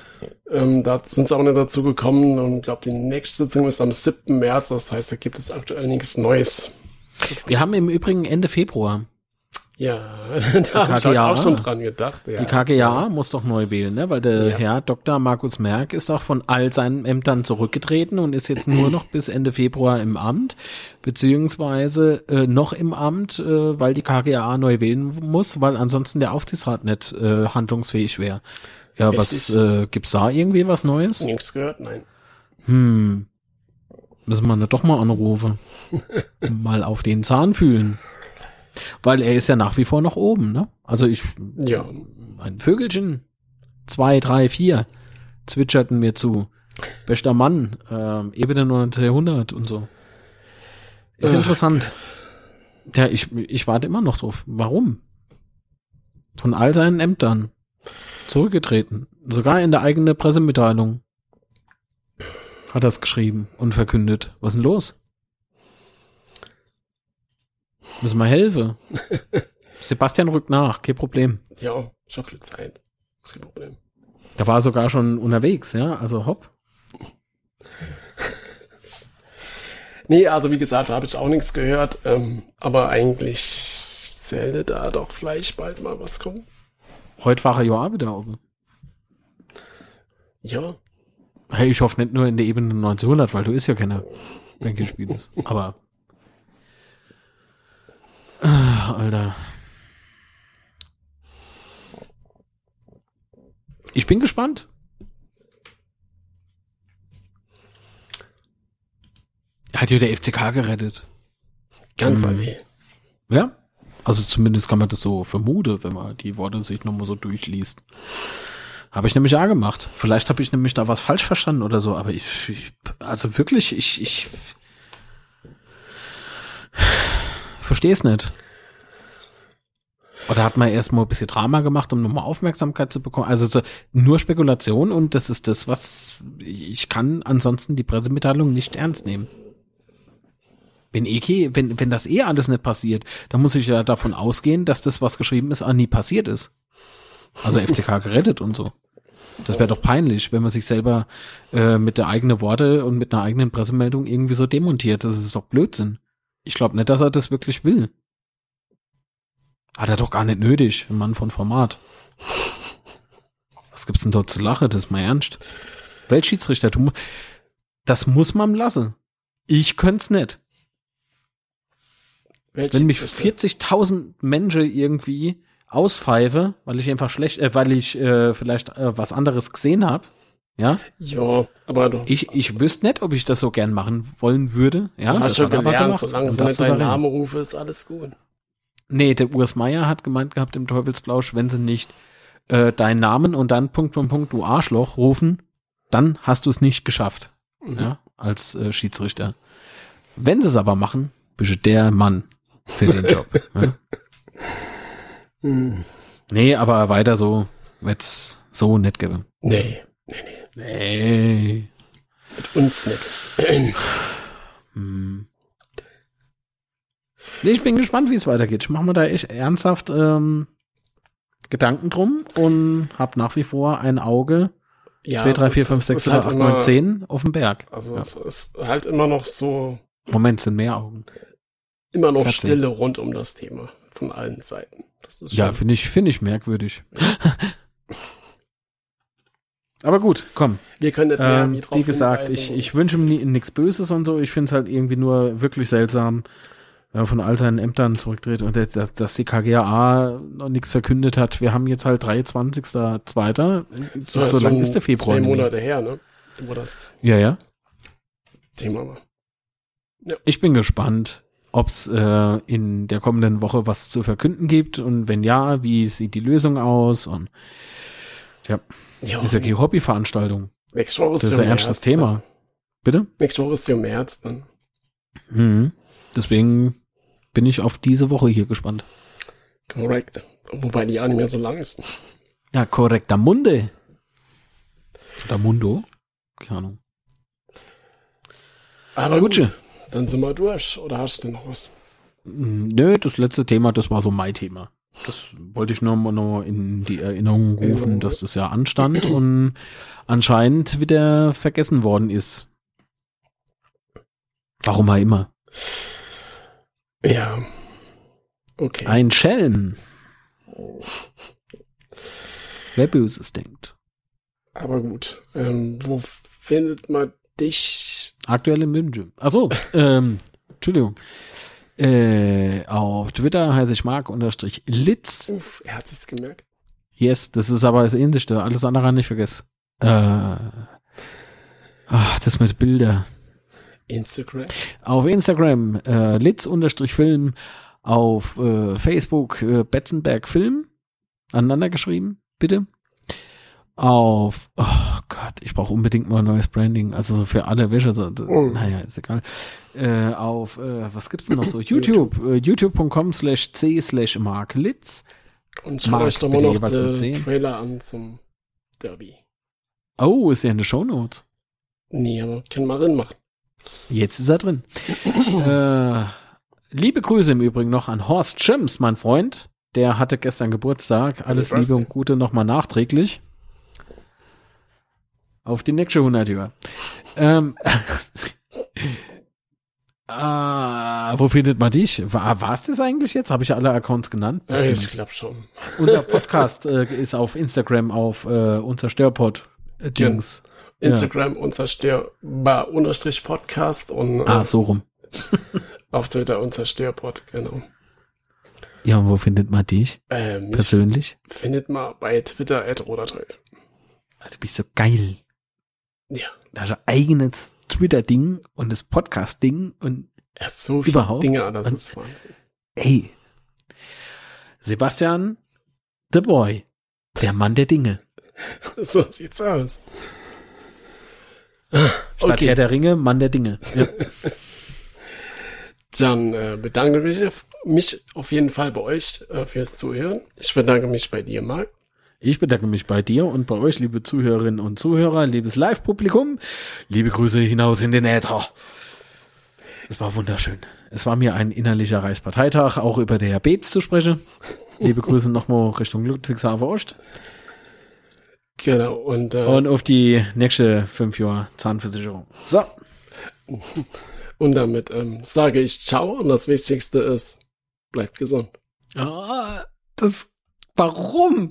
A: Ähm, da sind sie auch nicht dazu gekommen und glaube, die nächste Sitzung ist am 7. März. Das heißt, da gibt es aktuell nichts Neues.
B: Wir haben im Übrigen Ende Februar.
A: Ja, da habe ich auch schon dran gedacht. Ja.
B: Die KGA muss doch neu wählen, ne? weil der ja. Herr Dr. Markus Merck ist auch von all seinen Ämtern zurückgetreten und ist jetzt nur noch bis Ende Februar im Amt, beziehungsweise äh, noch im Amt, äh, weil die KGA neu wählen muss, weil ansonsten der Aufsichtsrat nicht äh, handlungsfähig wäre. Ja, Richtig. was äh, gibt's da irgendwie was Neues?
A: Nichts gehört, nein.
B: Hm. Müssen wir doch mal anrufen. mal auf den Zahn fühlen. Weil er ist ja nach wie vor noch oben, ne? Also ich,
A: ja.
B: ein Vögelchen, zwei, drei, vier, zwitscherten mir zu. Bester Mann, äh, Ebene 900 und so. Ist Ach, interessant. Ja, ich, ich warte immer noch drauf. Warum? Von all seinen Ämtern zurückgetreten. Sogar in der eigenen Pressemitteilung hat er es geschrieben und verkündet. Was ist denn los? Müssen wir helfen. Sebastian rückt nach, kein Problem.
A: Ja, ich hab viel Zeit. Kein Problem.
B: Da war er sogar schon unterwegs, ja, also hopp.
A: nee, also wie gesagt, da habe ich auch nichts gehört, ähm, aber eigentlich zählte da doch vielleicht bald mal was kommen.
B: Heute war er ja auch wieder oben.
A: Ja.
B: Hey, ich hoffe nicht nur in der Ebene 1900, weil du ist ja keiner Bänkespielers. Aber Ah, Alter. Ich bin gespannt. Hat ja der FCK gerettet.
A: Ganz mhm. alle.
B: Ja. Also zumindest kann man das so vermuten, wenn man die Worte sich nochmal so durchliest. Habe ich nämlich auch gemacht. Vielleicht habe ich nämlich da was falsch verstanden oder so, aber ich, ich also wirklich, ich, ich Verstehe es nicht. Oder hat man erst mal ein bisschen Drama gemacht, um nochmal Aufmerksamkeit zu bekommen? Also so, nur Spekulation und das ist das, was ich kann ansonsten die Pressemitteilung nicht ernst nehmen. Wenn, eh, wenn, wenn das eh alles nicht passiert, dann muss ich ja davon ausgehen, dass das, was geschrieben ist, auch nie passiert ist. Also FCK gerettet und so. Das wäre doch peinlich, wenn man sich selber äh, mit der eigenen Worte und mit einer eigenen Pressemeldung irgendwie so demontiert. Das ist doch Blödsinn. Ich glaube nicht, dass er das wirklich will. Hat er doch gar nicht nötig, ein Mann von Format. Was gibt's denn dort zu lachen? Das ist mal ernst. Weltschiedsrichter, du, das muss man lassen. Ich könnte nicht. Wenn mich 40.000 Menschen irgendwie auspfeife, weil ich einfach schlecht, äh, weil ich äh, vielleicht äh, was anderes gesehen habe, ja?
A: Ja, aber du.
B: Ich, ich wüsste nicht, ob ich das so gern machen wollen würde. Ja,
A: du hast schon gelernt, solange
B: das
A: nicht deinen
B: souverän.
A: Namen rufe, ist alles gut.
B: Nee, der Urs Meier hat gemeint gehabt im Teufelsblausch, wenn sie nicht äh, deinen Namen und dann Punkt, Punkt, Punkt, du Arschloch rufen, dann hast du es nicht geschafft.
A: Mhm.
B: Ja, als äh, Schiedsrichter. Wenn sie es aber machen, bist du der Mann für den Job. ja?
A: Hm.
B: Nee, aber weiter so wird's so nett geben.
A: Nee, nee, nee.
B: Nee.
A: Mit uns nicht.
B: Hm. Nee, ich bin gespannt, wie es weitergeht. Ich mache mir da echt ernsthaft ähm, Gedanken drum und habe nach wie vor ein Auge
A: Ja,
B: 2, 3,
A: es
B: 4,
A: ist-
B: 5,
A: es
B: 6,
A: ist
B: 7,
A: halt
B: 8,
A: immer-
B: 9, 10 auf dem Berg.
A: Also
B: Ja.
A: es ist halt immer noch so,
B: Moment, sind mehr Augen.
A: immer noch
B: 14.
A: Stille rund um das Thema von allen Seiten.
B: Ja, finde ich, finde ich merkwürdig. Aber gut, komm.
A: wir können nicht mehr
B: Ähm,
A: wie
B: gesagt, ich, ich wünsche nie- nichts Böses und so. Ich finde es halt irgendwie nur wirklich seltsam, wenn er von all seinen Ämtern zurücktritt und dass, dass die KGAA noch nichts verkündet hat. Wir haben jetzt halt 23.02. So, so lang ist der Februar.
A: Zwei. Monate her, ne? Wo das
B: Ja, ja.
A: Thema war.
B: Ich bin gespannt, ob es äh, in der kommenden Woche was zu verkünden gibt und wenn ja, wie sieht die Lösung aus und ja,
A: Ja,
B: ist ja keine Hobbyveranstaltung.
A: nächste Woche ist
B: Das ist
A: ja
B: ein ernstes Thema.
A: Ne?
B: Bitte?
A: Nächste Woche ist ja März, ne?
B: Mhm. Deswegen bin ich auf diese Woche hier gespannt.
A: Korrekt. Wobei die ja nicht mehr so lang ist.
B: Ja, korrekter Munde. Oder Mundo? Keine Ahnung.
A: Aber gut,
B: Gutsche.
A: dann sind wir durch. Oder hast du noch was?
B: Nö, das letzte Thema, das war so mein Thema. Das wollte ich nur mal noch in die Erinnerung rufen, dass das ja anstand und anscheinend wieder vergessen worden ist. Warum auch immer.
A: Ja. Okay.
B: Ein Schelm. Wer Böses denkt.
A: Aber gut. Ähm, wo findet man dich?
B: Aktuell in München. Achso, ähm, Entschuldigung. Äh, auf Twitter heiße ich Mark unterstrich Litz.
A: Uff, er hat sich's gemerkt.
B: Yes, das ist aber das Ähnlichste. Alles andere nicht vergessen. Äh, ach, das mit Bilder.
A: Instagram.
B: Auf Instagram äh, Litz-Film, auf äh, Facebook äh, Betzenberg Film, aneinander geschrieben, bitte. Auf, oh Gott, ich brauche unbedingt mal ein neues Branding, also so für alle Wäsche, so,
A: Oh.
B: naja, ist egal. Äh, auf, äh, was gibt's denn noch so? YouTube, äh, youtube.com slash c slash Mark Litz.
A: Und schaut euch doch mal noch den
B: 10.
A: Trailer an zum Derby.
B: Oh, ist ja in den Shownotes.
A: Nee, aber können wir drin machen.
B: Jetzt ist er drin. äh, liebe Grüße im Übrigen noch an Horst Schims, mein Freund. Der hatte gestern Geburtstag. Alles Liebe und. Gute nochmal nachträglich. Auf die nächste 100 Jahre. Ähm, ah, wo findet man dich? War war's das eigentlich jetzt? Habe ich alle Accounts genannt?
A: Ja, ich glaube schon.
B: Unser Podcast äh, ist auf Instagram auf äh, unser Störpod äh, Dings. Ja.
A: Instagram unzerstörbar unterstrich Podcast und äh,
B: Ah, so rum.
A: auf Twitter unzerstörpod, genau.
B: Ja, und wo findet man dich
A: Ähm,
B: persönlich?
A: findet man bei Twitter at.
B: Ah, Du bist so geil.
A: Ja.
B: Da hast du ein eigenes Twitter-Ding und das Podcast-Ding und
A: hat so viele
B: Überhaupt?
A: Dinge, das
B: Und-
A: ist Wahnsinn.
B: ey. Sebastian, the boy. Der Mann der Dinge.
A: So sieht's aus.
B: Statt
A: Okay.
B: Herr der Ringe, Mann der Dinge. Ja.
A: Dann äh, bedanke mich mich auf jeden Fall bei euch äh, fürs Zuhören. Ich bedanke mich bei dir, Marc.
B: Ich bedanke mich bei dir und bei euch, liebe Zuhörerinnen und Zuhörer, liebes Live-Publikum. Liebe Grüße hinaus in den Äther. Es war wunderschön. Es war mir ein innerlicher Reichsparteitag, auch über Diabetes zu sprechen. Liebe Grüße nochmal Richtung Ludwigshafen Ost.
A: Genau, und, äh,
B: Und auf die nächste fünf Jahre Zahnversicherung. So.
A: und damit ähm, sage ich Ciao und das Wichtigste ist, bleibt gesund.
B: Ah, das, warum?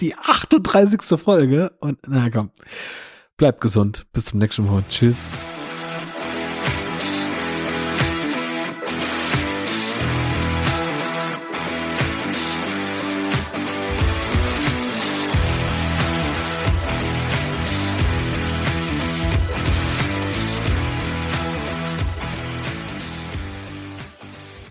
B: Die 38. Folge und, na komm. Bleibt gesund. Bis zum nächsten Mal. Tschüss.